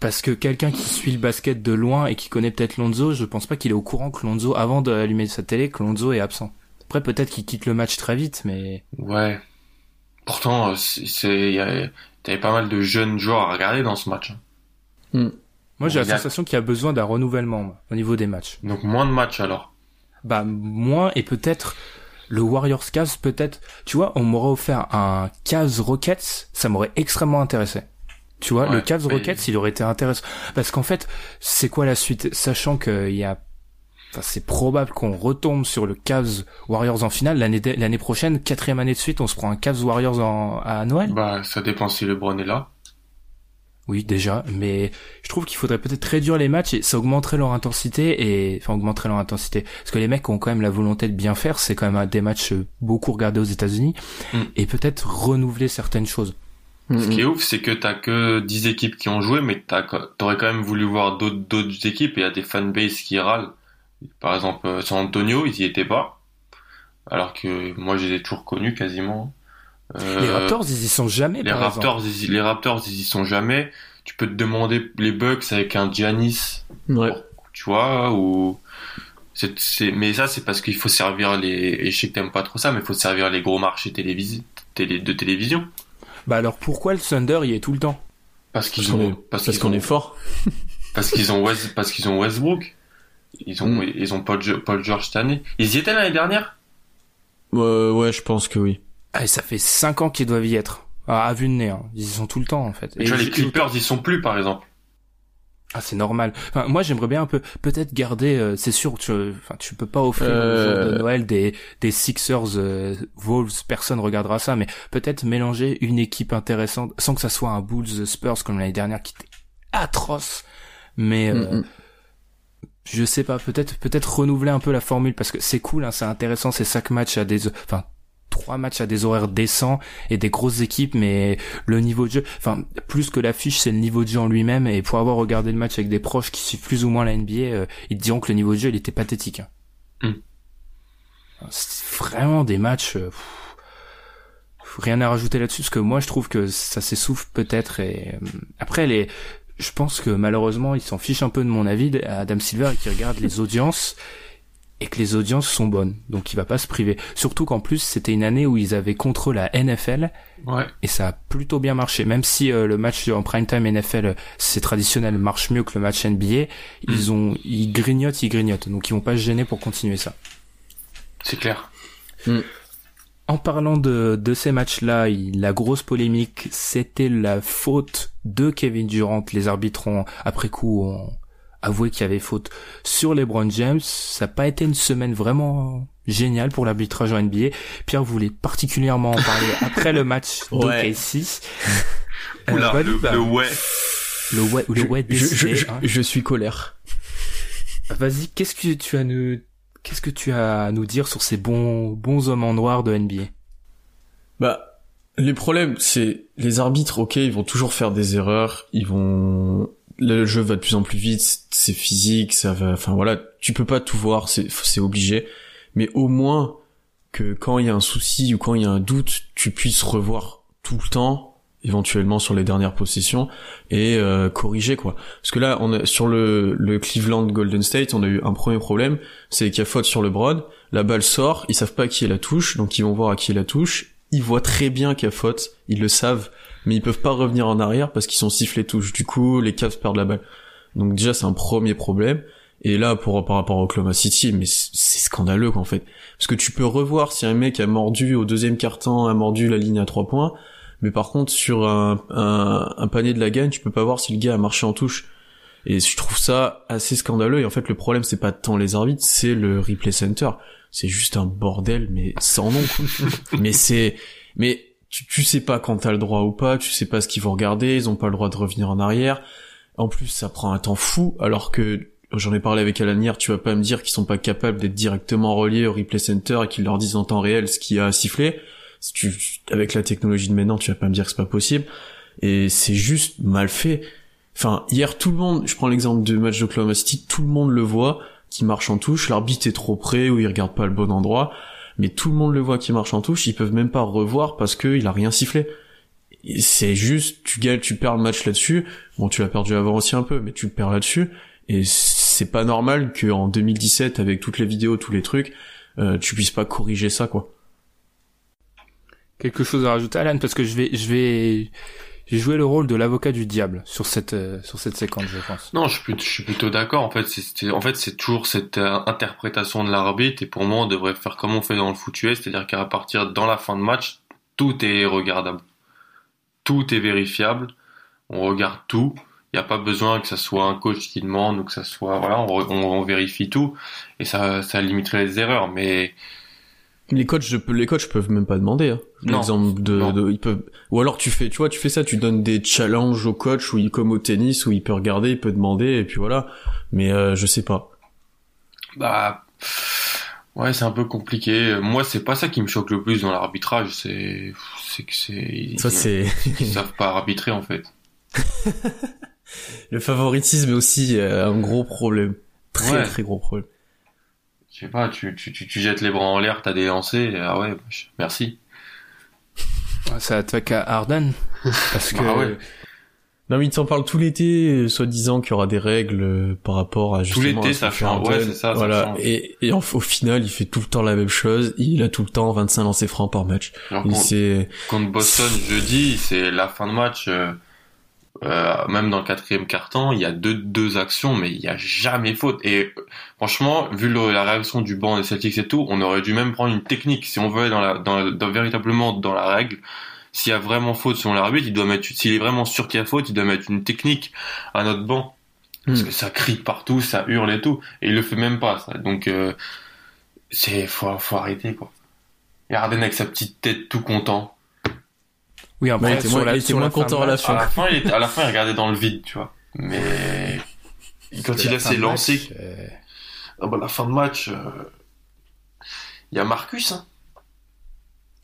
Parce que quelqu'un qui suit le basket de loin et qui connaît peut-être Lonzo, je pense pas qu'il est au courant que Lonzo, avant d'allumer sa télé, que Lonzo est absent. Après, peut-être qu'il quitte le match très vite, mais Ouais. Pourtant, euh, c'est, t'avais pas mal de jeunes joueurs à regarder dans ce match. hein. moi j'ai la sensation qu'il y a besoin d'un renouvellement moi, au niveau des matchs. Donc moins de matchs alors. Bah, moins et peut-être le Warriors Cavs, peut-être. Tu vois, on m'aurait offert un Cavs Rockets, ça m'aurait extrêmement intéressé. Tu vois, Ouais, le Cavs mais- Rockets, il aurait été intéressant. Parce qu'en fait, c'est quoi la suite? Sachant qu'il y a... Enfin, c'est probable qu'on retombe sur le Cavs Warriors en finale. L'année de- l'année prochaine, quatrième année de suite, on se prend un Cavs Warriors en, à Noël. Bah, ça dépend si LeBron est là. Oui, déjà, mais je trouve qu'il faudrait peut-être réduire les matchs et ça augmenterait leur intensité et enfin augmenterait leur intensité parce que les mecs ont quand même la volonté de bien faire, c'est quand même un- des matchs beaucoup regardés aux États-Unis Mm. et peut-être renouveler certaines choses. Mm, Ce qui est ouf, c'est que t'as que 10 équipes qui ont joué, mais t'as, t'aurais quand même voulu voir d'autres, d'autres équipes et il y a des fanbases qui râlent. Par exemple, euh, San Antonio, ils y étaient pas. Alors que moi, je les ai toujours connus quasiment. Euh, Les Raptors, ils y sont jamais. les par Raptors, exemple. ils, y- les Raptors, ils y sont jamais. Tu peux te demander les Bucks avec un Giannis, Ouais. tu vois, ou c'est, c'est, mais ça, c'est parce qu'il faut servir les, et je sais que t'aimes pas trop ça, mais il faut servir les gros marchés télévis... télé... de télévision. Bah alors pourquoi le Thunder y est tout le temps? Parce qu'ils ont, est, parce parce qu'ils qu'on ont- est fort. Parce qu'ils ont West, parce qu'ils ont Westbrook. Ils ont, Mm. ils ont Paul, George cette année. Ils y étaient l'année dernière? Ouais, ouais, je pense que oui. Ah, et ça fait cinq ans qu'ils doivent y être. Ah, à vue de nez, hein. ils y sont tout le temps en fait. tu vois, Et les Clippers, ils sont plus, par exemple. Ah, c'est normal. Enfin, moi, j'aimerais bien un peu, peut-être garder, euh, c'est sûr, tu, enfin, tu peux pas offrir Euh. le jour de Noël des, des Sixers, euh, Wolves, personne regardera ça, mais peut-être mélanger une équipe intéressante, sans que ça soit un Bulls Spurs comme l'année dernière qui était atroce. Mais, euh, Mm, mm. Je sais pas, peut-être, peut-être renouveler un peu la formule parce que c'est cool, hein, c'est intéressant, c'est cinq matchs à des, enfin, trois matchs à des horaires décents et des grosses équipes, mais le niveau de jeu, enfin, plus que l'affiche, c'est le niveau de jeu en lui-même et pour avoir regardé le match avec des proches qui suivent plus ou moins la NBA, euh, ils te diront que le niveau de jeu, il était pathétique. hein. Mm. C'est vraiment des matchs, euh, pff, rien à rajouter là-dessus parce que moi, je trouve que ça s'essouffle peut-être et euh, après les, je pense que malheureusement, ils s'en fichent un peu de mon avis à Adam Silver et qui regarde les audiences et que les audiences sont bonnes. Donc il va pas se priver. Surtout qu'en plus, c'était une année où ils avaient contre la NFL Ouais. et ça a plutôt bien marché. Même si euh, le match en prime time NFL, c'est traditionnel, marche mieux que le match NBA, ils ont, ils grignotent, ils grignotent. Donc ils vont pas se gêner pour continuer ça. C'est clair. En parlant de, de ces matchs-là, la grosse polémique, c'était la faute de Kevin Durant. Les arbitres ont, après coup, ont avoué qu'il y avait faute sur LeBron James. Ça n'a pas été une semaine vraiment géniale pour l'arbitrage en NBA. Pierre voulait particulièrement en parler après le match Ouais. d'OKC. Oula, Euh, le, bah, le ouais. le ouais, le Je- ouais je, je, décidé, je- hein. je suis colère. Vas-y, qu'est-ce que tu as nous, qu'est-ce que tu as à nous dire sur ces bons, bons hommes en noir de NBA? Bah, Les problèmes, c'est les arbitres, ok, ils vont toujours faire des erreurs, ils vont, le jeu va de plus en plus vite, c'est physique, ça va, enfin voilà, tu peux pas tout voir, c'est, obligé, mais au moins que quand il y a un souci ou quand il y a un doute, tu puisses revoir tout le temps, éventuellement sur les dernières possessions et euh, corriger quoi. Parce que là, on a, sur le, le Cleveland Golden State, on a eu un premier problème, c'est qu'il y a faute sur le broad, la balle sort, ils savent pas à qui est la touche, donc ils vont voir à qui est la touche, ils voient très bien qu'il y a faute, ils le savent, mais ils peuvent pas revenir en arrière parce qu'ils sont sifflés touches. Du coup, les Cavs perdent la balle. Donc déjà, c'est un premier problème. Et là, pour par rapport à Oklahoma City, mais c'est scandaleux quoi, en fait, parce que tu peux revoir si un mec a mordu au deuxième quart-temps, a mordu la ligne à trois points, mais par contre sur un, un, un, panier de la gagne, tu peux pas voir si le gars a marché en touche. Et je trouve ça assez scandaleux. Et en fait, le problème c'est pas tant les arbitres, c'est le replay center. C'est juste un bordel, mais sans nom. mais c'est, mais tu, tu sais pas quand t'as le droit ou pas, tu sais pas ce qu'ils vont regarder, ils ont pas le droit de revenir en arrière. En plus, ça prend un temps fou, alors que j'en ai parlé avec Alan hier, tu vas pas me dire qu'ils sont pas capables d'être directement reliés au replay center et qu'ils leur disent en temps réel ce qui a sifflé. Tu, avec la technologie de maintenant, tu vas pas me dire que c'est pas possible. Et c'est juste mal fait. Enfin, hier, tout le monde, je prends l'exemple du match d'Oklahoma City, tout le monde le voit, qui marche en touche, l'arbitre est trop près ou il regarde pas le bon endroit, mais tout le monde le voit qui marche en touche, ils peuvent même pas revoir parce que il a rien sifflé. C'est juste, tu gagnes, tu perds le match là-dessus. Bon, tu l'as perdu avant aussi un peu, mais tu le perds là-dessus. Et c'est pas normal qu'en 2017, avec toutes les vidéos, tous les trucs, euh, tu puisses pas corriger ça, quoi. Quelque chose à rajouter, Alan, parce que je vais, je vais, j'ai joué le rôle de l'avocat du diable sur cette euh, sur cette séquence, je pense. Non, je suis, plutôt d'accord. En fait, c'est en fait c'est toujours cette euh, interprétation de l'arbitre et pour moi, on devrait faire comme on fait dans le foot c'est-à-dire qu'à partir dans la fin de match, tout est regardable, tout est vérifiable, on regarde tout. Il n'y a pas besoin que ça soit un coach qui demande ou que ça soit voilà, on, on, on vérifie tout et ça ça limiterait les erreurs, mais les coachs, les coachs peuvent même pas demander. Hein. L'exemple de, de, ils peuvent. Ou alors tu fais, tu vois, tu fais ça, tu donnes des challenges au coach il comme au tennis où il peut regarder, il peut demander et puis voilà. Mais euh, je sais pas. Bah ouais, c'est un peu compliqué. Moi, c'est pas ça qui me choque le plus dans l'arbitrage, c'est c'est que c'est ça c'est ils savent pas arbitrer en fait. le favoritisme est aussi euh, un gros problème, très Ouais. très gros problème. Je sais pas, tu, tu, tu, tu jettes les bras en l'air, t'as des lancers, ah ouais, merci. Ça attaque à Harden parce que Ah ouais. Non mais ils t'en parlent tout l'été, soi-disant qu'il y aura des règles euh, par rapport à Tout justement l'été, à ce ça change. Ouais, c'est ça, ça Voilà. change. Et, et en- au final, il fait tout le temps la même chose. Il a tout le temps 25 lancers francs par match. Contre, contre Boston jeudi, c'est la fin de match. euh, euh, même dans le quatrième quart-temps, il y a deux, deux actions, mais il y a jamais faute. Et franchement, vu le- la réaction du banc des Celtics et tout, on aurait dû même prendre une technique si on veut aller dans la, dans, dans- véritablement dans la règle. S'il y a vraiment faute selon l'arbitre, il doit mettre, s'il est vraiment sûr qu'il y a faute, il doit mettre une technique à notre banc. Parce Hmm. que ça crie partout, ça hurle et tout. Et il le fait même pas, ça. Donc, euh, c'est, faut, faut arrêter, quoi. Et Harden avec sa petite tête tout content. Oui, après, il était sur moins- la, il était moins content à la match- fin. À la fin, il, était- à la fin, il regardait dans le vide, tu vois. Mais quand il a fin ses de lancers, match, euh, ah bah, la fin de match, euh, il y a Marcus, hein.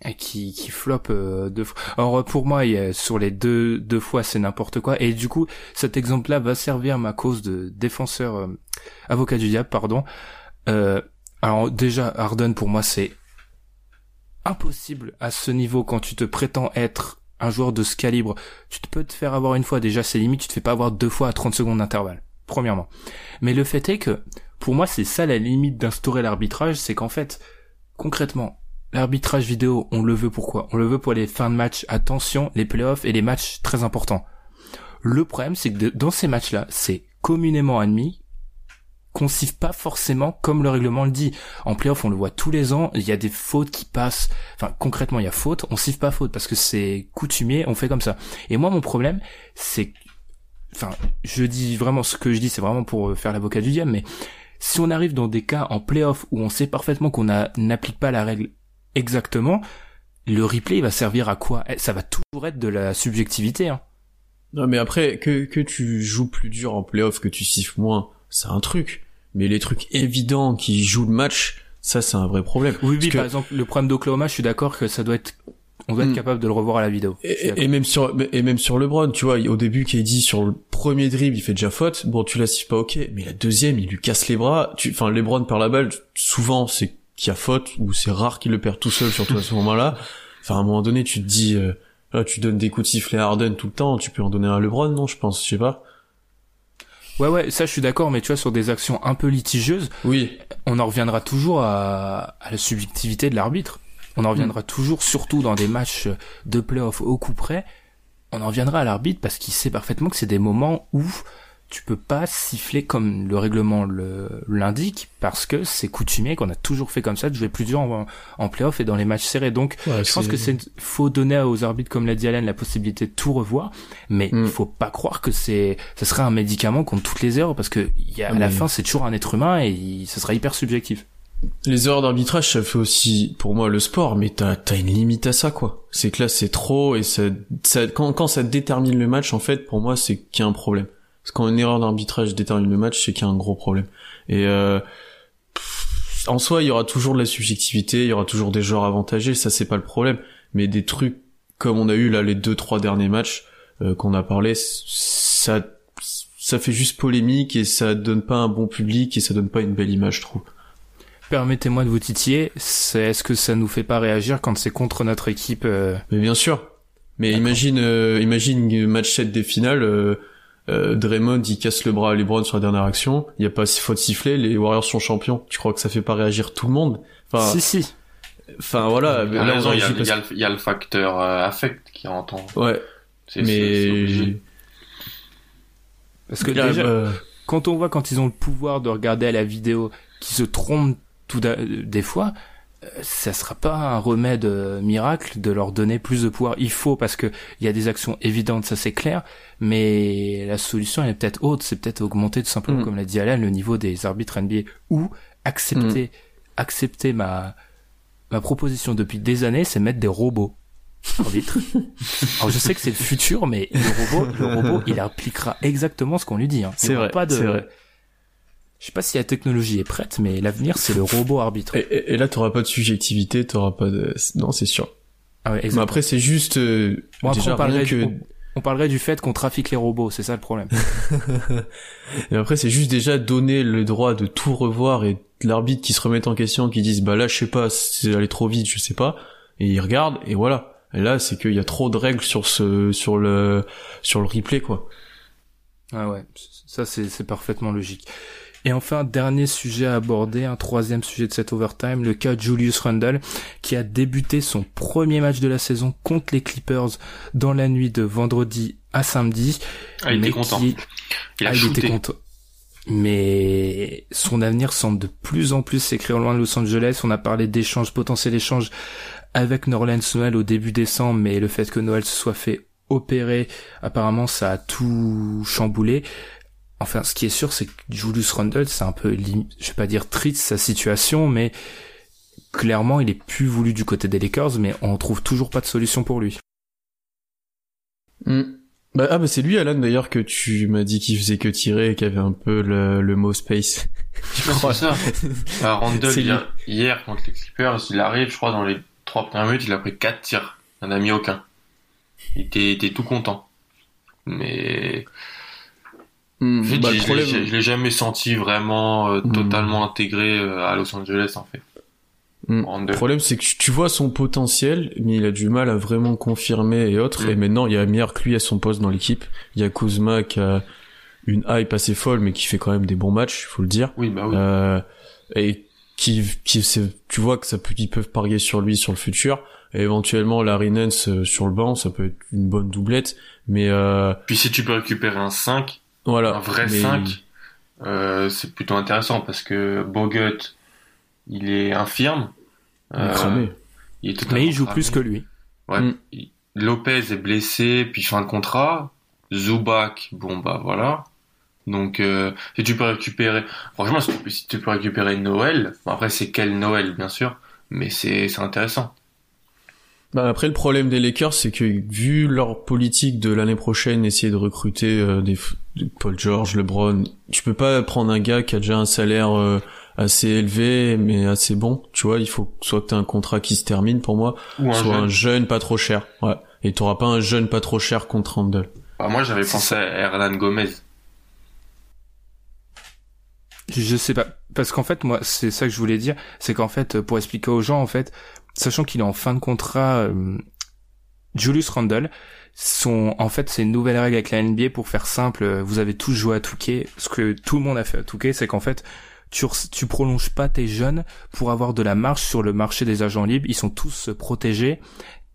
et qui qui floppe euh, deux fois. Alors pour moi, il y a- sur les deux deux fois, c'est n'importe quoi. Et du coup, cet exemple-là va servir ma cause de défenseur euh, avocat du diable, pardon. Euh, alors déjà, Harden pour moi, c'est impossible à ce niveau quand tu te prétends être un joueur de ce calibre. Tu te peux te faire avoir une fois déjà, c'est limite. Tu te fais pas avoir deux fois à 30 secondes d'intervalle. Premièrement. Mais le fait est que pour moi, c'est ça la limite d'instaurer l'arbitrage, c'est qu'en fait, concrètement, L'arbitrage vidéo, on le veut pourquoi On le veut pour les fins de match, attention, les playoffs et les matchs très importants. Le problème, c'est que dans ces matchs-là, c'est communément admis siffle pas forcément comme le règlement le dit. En playoff, on le voit tous les ans, il y a des fautes qui passent. Enfin, concrètement, il y a faute, on siffle pas faute parce que c'est coutumier, on fait comme ça. Et moi, mon problème, c'est enfin, je dis vraiment ce que je dis, c'est vraiment pour euh, faire l'avocat du diable, mais si on arrive dans des cas en playoff où on sait parfaitement qu'on n'applique pas la règle exactement, le replay va servir à quoi? Eh, Ça va toujours être de la subjectivité. Hein. Non mais après que que tu joues plus dur en playoff, que tu siffles moins, c'est un truc. Mais les trucs évidents qui jouent le match, ça c'est un vrai problème. Oui, oui, que- par exemple, le problème d'Oklahoma, je suis d'accord que ça doit être on doit être Mm. capable de le revoir à la vidéo. Et, même sur et même sur LeBron, tu vois, au début KD sur le premier dribble, il fait déjà faute. Bon, tu la siffles pas, ok, mais la deuxième, il lui casse les bras. Tu, enfin, LeBron perd la balle. Souvent, c'est qu'il y a faute ou c'est rare qu'il le perd tout seul, surtout à ce moment-là. Enfin, à un moment donné, tu te dis, euh, là, tu donnes des coups de sifflet à Harden tout le temps. Tu peux en donner un à LeBron, non Je pense, je sais pas. Ouais, ouais, ça je suis d'accord, mais tu vois, sur des actions un peu litigieuses, Oui, on en reviendra toujours à, à la subjectivité de l'arbitre. On en reviendra Mm. toujours, surtout dans des matchs de playoff au coup près, on en reviendra à l'arbitre parce qu'il sait parfaitement que c'est des moments où tu peux pas siffler comme le règlement le- l'indique parce que c'est coutumier qu'on a toujours fait comme ça de jouer plus dur en, en playoff et dans les matchs serrés. Donc, Ouais, je pense que c'est faut donner aux arbitres comme l'a dit Alain la possibilité de tout revoir, mais Mm. il faut pas croire que c'est ce serait un médicament contre toutes les erreurs parce que y a, à la fin c'est toujours un être humain et il- ce sera hyper subjectif. Les erreurs d'arbitrage, ça fait aussi, pour moi, le sport, mais t'as, t'as une limite à ça, quoi. C'est que là, c'est trop, et ça, ça, quand, quand ça détermine le match, en fait, pour moi, c'est qu'il y a un problème. Parce que quand une erreur d'arbitrage détermine le match, c'est qu'il y a un gros problème. Et, euh, pff, en soi, il y aura toujours de la subjectivité, il y aura toujours des joueurs avantagés, ça, c'est pas le problème. Mais des trucs, comme on a eu, là, les deux, trois derniers matchs, euh, qu'on a parlé, ça, ça fait juste polémique, et ça donne pas un bon public, et ça donne pas une belle image, je trouve. Permettez-moi de vous titiller, c'est est-ce que ça nous fait pas réagir quand c'est contre notre équipe euh, Mais bien sûr. Mais imagine, euh, imagine match 7 des finales, euh, euh, Draymond il casse le bras à LeBron sur la dernière action, il y a pas faute sifflée, les Warriors sont champions. Tu crois que ça fait pas réagir tout le monde? Enfin, Si si. enfin voilà. Il y a il y a, le- il y a le facteur euh, affect qui rentre en. Ouais, C'est c'est mais Parce que Là, déjà, bah, quand on voit quand ils ont le pouvoir de regarder à la vidéo, qui se trompent tout da- des fois, euh, ça sera pas un remède euh, miracle de leur donner plus de pouvoir. Il faut parce que il y a des actions évidentes, ça c'est clair, mais la solution elle est peut-être autre, c'est peut-être augmenter tout simplement, Mm. comme l'a dit Alain, le niveau des arbitres NBA ou accepter, accepter ma ma proposition depuis des années, c'est mettre des robots arbitres. Alors je sais que c'est le futur, mais le robot, le robot, il appliquera exactement ce qu'on lui dit. Hein. C'est vrai, Pas de... Je sais pas si la technologie est prête, mais l'avenir c'est le robot arbitre. et, et- et là t'auras pas de subjectivité, t'auras pas de, non c'est sûr. Ah ouais, Mais après c'est juste euh, Bon, après, déjà on parlerait, que du, on, parlerait du fait qu'on trafique les robots, c'est ça le problème. Et après, c'est juste déjà donner le droit de tout revoir et l'arbitre qui se remette en question, qui dise, bah là, je sais pas, c'est allé trop vite, je sais pas. Et il regarde, et voilà. Et là, c'est qu'il y a trop de règles sur ce, sur le, sur le replay, quoi. Ah ouais, ça c'est parfaitement logique. Et enfin, dernier sujet à aborder, un troisième sujet de cet overtime, le cas de Julius Randle, qui a débuté son premier match de la saison contre les Clippers dans la nuit de vendredi à samedi. Ah, il mais était content. qui- Il a Ah, il shooté. était content. Mais son avenir semble de plus en plus s'écrire loin de Los Angeles. On a parlé d'échanges, potentiels échanges avec Norland Noël au début décembre, mais le fait que Noël se soit fait opérer, apparemment ça a tout chamboulé. Enfin, ce qui est sûr, c'est que Julius Randle, c'est un peu, je vais pas dire triste sa situation, mais clairement, il est plus voulu du côté des Lakers, mais on trouve toujours pas de solution pour lui. Bah, ah, bah, c'est lui, Alan, d'ailleurs, que tu m'as dit qu'il faisait que tirer et qu'il avait un peu le, le mot space. je crois. ça. Bah, Randall, hier, contre les Clippers, il arrive, je crois, dans les trois premières minutes, il a pris quatre tirs. Il n'en a mis aucun. Il était, il était tout content. Mais, Hmm, bah, je, problème, l'ai- je l'ai jamais senti vraiment euh, Hmm. totalement intégré euh, à Los Angeles, en fait. Hmm. Le problème, c'est que tu vois son potentiel, mais il a du mal à vraiment confirmer et autres. Et maintenant, il y a meilleur que lui à son poste dans l'équipe. Il y a Kuzma qui a une hype assez folle, mais qui fait quand même des bons matchs, faut le dire. Oui, bah oui. Euh, et qui, qui c'est- tu vois que ça peut, qu'ils peuvent parier sur lui sur le futur. Et éventuellement, Larry Nance euh, sur le banc, ça peut être une bonne doublette. Mais euh, Puis si tu peux récupérer un 5, voilà. un vrai Mais- 5, euh, c'est plutôt intéressant parce que Bogut, il est infirme. il Euh, il est Mais il joue cramé. plus que lui. Ouais. Mm. Lopez est blessé, puis fin de contrat. Zubac, bon bah voilà. Donc euh, si tu peux récupérer, franchement si tu peux, si tu peux récupérer Noël, bon, après c'est quel Noël bien sûr, mais c'est intéressant. Bah après le problème des Lakers c'est que vu leur politique de l'année prochaine essayer de recruter euh, des Paul George, LeBron, tu peux pas prendre un gars qui a déjà un salaire euh, assez élevé mais assez bon. Tu vois, il faut soit que t'aies un contrat qui se termine pour moi, Ou un soit jeune. un jeune pas trop cher. Ouais. Et t'auras pas un jeune pas trop cher contre Randall. Bah, moi, j'avais pensé à Hernan Gomez. Je sais pas, parce qu'en fait, moi, c'est ça que je voulais dire, c'est qu'en fait, pour expliquer aux gens, en fait, sachant qu'il est en fin de contrat, euh, Julius Randle, son, en fait, c'est une nouvelle règle avec la NBA pour faire simple. euh, Vous avez tous joué à Touquet. Ce que tout le monde a fait à Touquet, c'est qu'en fait, tu, tu prolonges pas tes jeunes pour avoir de la marge sur le marché des agents libres. Ils sont tous euh, protégés.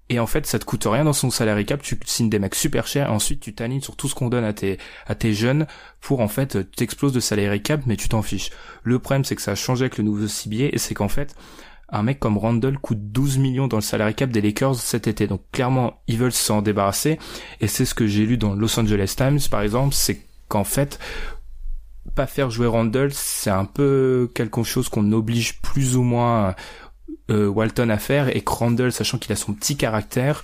Et en fait, ça te coûte rien dans son salary cap. Tu signes des mecs super chers. Ensuite, tu t'alignes sur tout ce qu'on donne à tes, à tes jeunes pour en fait, t'exploses de salary cap, mais tu t'en fiches. Le problème, c'est que ça a changé avec le nouveau CBA et c'est qu'en fait, un mec comme Randall coûte 12 millions dans le salary cap des Lakers cet été. Donc clairement, ils veulent s'en débarrasser. Et c'est ce que j'ai lu dans Los Angeles Times, par exemple, c'est qu'en fait, pas faire jouer Randall, c'est un peu quelque chose qu'on oblige plus ou moins euh, Walton à faire. Et que Randall, sachant qu'il a son petit caractère,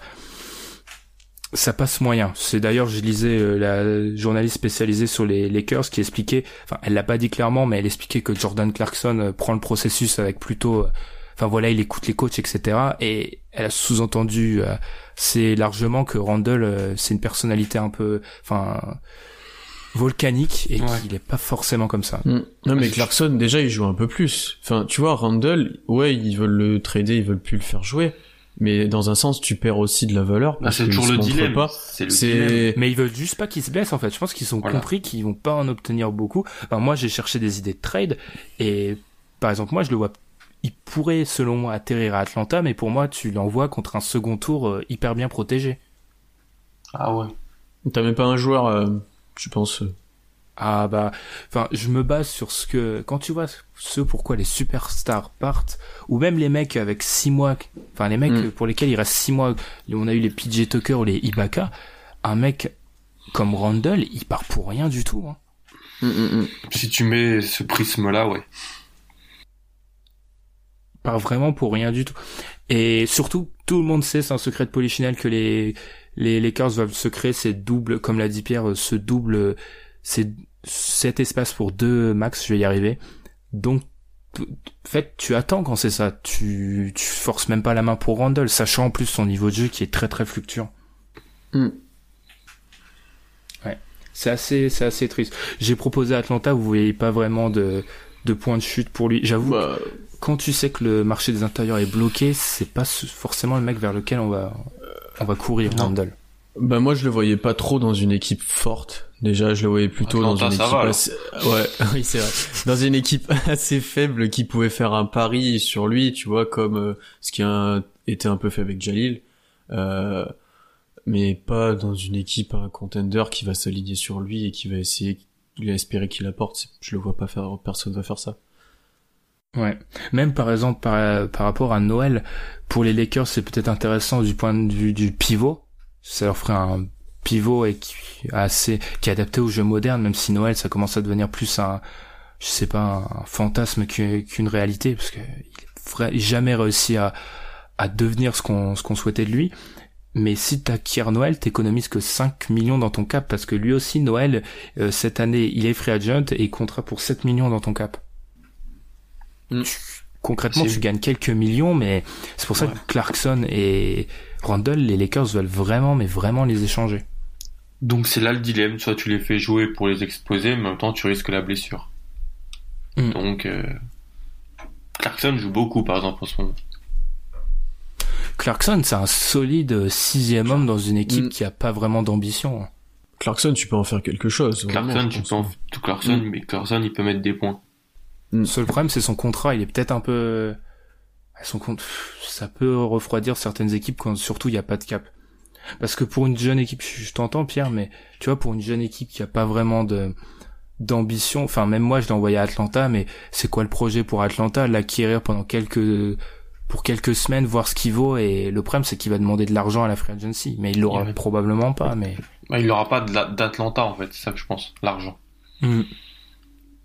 ça passe moyen. C'est d'ailleurs, je lisais euh, la journaliste spécialisée sur les Lakers qui expliquait, enfin, elle l'a pas dit clairement, mais elle expliquait que Jordan Clarkson euh, prend le processus avec plutôt, euh, enfin voilà, il écoute les coachs, etc. Et elle a sous-entendu, euh, c'est largement que Randall, euh, c'est une personnalité un peu, enfin, volcanique et Ouais. qu'il est pas forcément comme ça. Mm. Non mais Clarkson déjà il joue un peu plus. Enfin tu vois Randall, ouais ils veulent le trader, ils veulent plus le faire jouer, mais dans un sens tu perds aussi de la valeur Bah, parce c'est toujours le dilemme. pas. C'est le dilemme. Mais ils veulent juste pas qu'il se blesse en fait. Je pense qu'ils ont Voilà. compris qu'ils vont pas en obtenir beaucoup. Enfin, moi j'ai cherché des idées de trade et par exemple moi je le vois pourrait selon moi atterrir à Atlanta mais pour moi tu l'envoies contre un second tour euh, hyper bien protégé. Ah ouais. t'as même pas un joueur, euh, je pense. euh, Ah bah enfin je me base sur ce que quand tu vois ce pourquoi les superstars partent ou même les mecs avec six mois enfin les mecs Mm. pour lesquels il reste six mois on a eu les PJ Tucker ou les Ibaka un mec comme Randall il part pour rien du tout hein. mm, mm. Si tu mets ce prisme-là, ouais. Pas vraiment pour rien du tout. Et surtout, tout le monde sait, c'est un secret de polichinelle que les les Lakers veulent se créer ces doubles, comme l'a dit Pierre, euh, ce double, c'est cet espace pour deux max, je vais y arriver. Donc, en fait, tu attends quand c'est ça. Tu tu forces même pas la main pour Randall, sachant en plus son niveau de jeu qui est très très fluctuant. Mm. Ouais, c'est assez c'est assez triste. J'ai proposé à Atlanta, vous voyez pas vraiment de de point de chute pour lui. J'avoue Bah, quand tu sais que le marché des intérieurs est bloqué, c'est pas forcément le mec vers lequel on va on va courir. Randall. bah moi je le voyais pas trop dans une équipe forte. Déjà je le voyais plutôt dans une équipe va, assez... ouais oui c'est vrai dans une équipe assez faible qui pouvait faire un pari sur lui tu vois comme euh, ce qui a été un peu fait avec Jalil euh, mais pas dans une équipe un contender qui va s'aligner sur lui et qui va essayer il a espéré qu'il apporte je le vois pas faire personne va faire ça Ouais. Même par exemple par, par rapport à Noël, pour les Lakers, c'est peut-être intéressant du point de vue du pivot. Ça leur ferait un pivot et qui assez qui est adapté au jeu moderne, même si Noël ça commence à devenir plus un je sais pas un fantasme qu'u- qu'une réalité parce que il jamais réussi à à devenir ce qu'on ce qu'on souhaitait de lui. Mais si t'acquiers Noël, t'économises que 5 millions dans ton cap parce que lui aussi Noël euh, cette année il est free agent et il comptera pour 7 millions dans ton cap. Mm. Tu- concrètement, tu gagnes quelques millions, mais c'est pour ça Ouais. que Clarkson et Randall, les Lakers veulent vraiment, mais vraiment les échanger. Donc c'est là le dilemme. Soit tu les fais jouer pour les exploser, mais en même temps tu risques la blessure. Mm. Donc euh... Clarkson joue beaucoup par exemple en ce moment. Clarkson, c'est un solide sixième homme dans une équipe Mm. qui a pas vraiment d'ambition. Clarkson tu peux en faire quelque chose Clarkson, tu peux en... tout Clarkson, Mm. mais Clarkson il peut mettre des points. Le seul problème, c'est son contrat. Il est peut-être un peu, son compte, ça peut refroidir certaines équipes quand surtout il n'y a pas de cap. Parce que pour une jeune équipe, je t'entends Pierre, mais tu vois, pour une jeune équipe qui a pas vraiment de d'ambition, enfin même moi je l'ai envoyé à Atlanta, mais c'est quoi le projet pour Atlanta? L'acquérir pendant quelques pour quelques semaines, voir ce qu'il vaut, et le problème c'est qu'il va demander de l'argent à la free agency, mais il l'aura Ouais. probablement pas, mais Bah, il n'aura pas d'Atlanta en fait, c'est ça que je pense, l'argent. Hmm.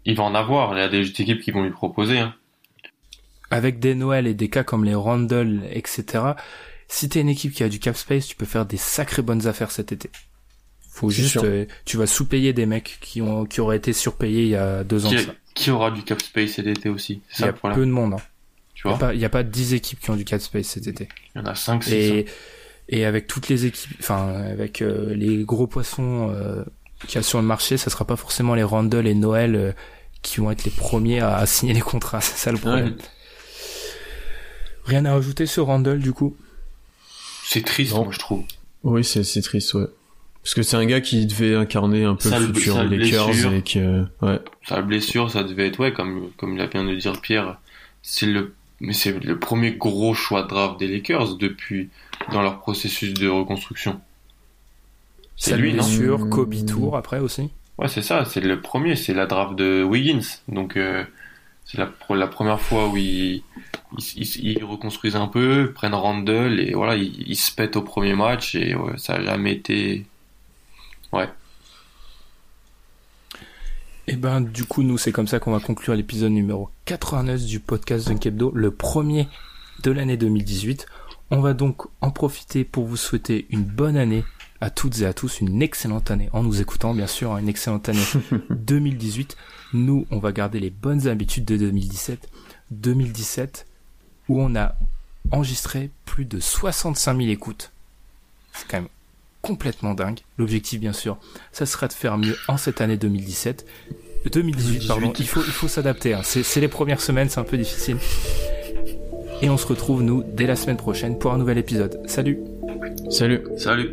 Il va en avoir, il y a des équipes qui vont lui proposer. Hein. avec des Noël et des cas comme les Randall, etc. Si t'es une équipe qui a du cap space, tu peux faire des sacrées bonnes affaires cet été. Faut juste, euh, tu vas sous-payer des mecs qui ont, qui auraient été surpayés il y a deux ans. Qui, de ça. qui aura du cap space cet été aussi Il y a peu de monde. Hein. Tu Il vois n'y a, pas 10 équipes qui ont du cap space cet été. Il y en a 5, 6. Et, et avec toutes les équipes, enfin avec euh, les gros poissons euh, qu'il y a sur le marché, ça sera pas forcément les Randall et Noël euh, qui vont être les premiers à, à signer les contrats. C'est ça le problème. Rien à rajouter sur Randall du coup? C'est triste, Non. moi, je trouve. Oui, c'est c'est triste, ouais. Parce que c'est un gars qui devait incarner un peu Sale- le futur sale Lakers et que ouais. Sa blessure, ça devait être, ouais, comme, comme il a bien de dire Pierre, c'est le, mais c'est le premier gros choix de draft des Lakers depuis, dans leur processus de reconstruction. C'est Sa lui, non? blessure, Mmh. Kobe Tour après aussi. Ouais, c'est ça, c'est le premier, c'est la draft de Wiggins. Donc, euh, c'est la, première fois où ils, reconstruisent un peu, prennent Randall et voilà, ils, se pètent au premier match et ça a jamais été. Ouais. Et ben du coup nous c'est comme ça qu'on va conclure l'épisode numéro 89 du podcast Dunk Hebdo, le premier de l'année 2018. On va donc en profiter pour vous souhaiter une bonne année à toutes et à tous, une excellente année en nous écoutant bien sûr, hein, une excellente année 2018. Nous on va garder les bonnes habitudes de 2017. 2017 où on a enregistré plus de 65 000 écoutes. C'est quand même complètement dingue. L'objectif, bien sûr, ça sera de faire mieux en cette année 2017. 2018, pardon. Il faut, il faut s'adapter. hein. C'est les premières semaines, c'est un peu difficile. Et on se retrouve, nous, dès la semaine prochaine pour un nouvel épisode. Salut Salut. Salut!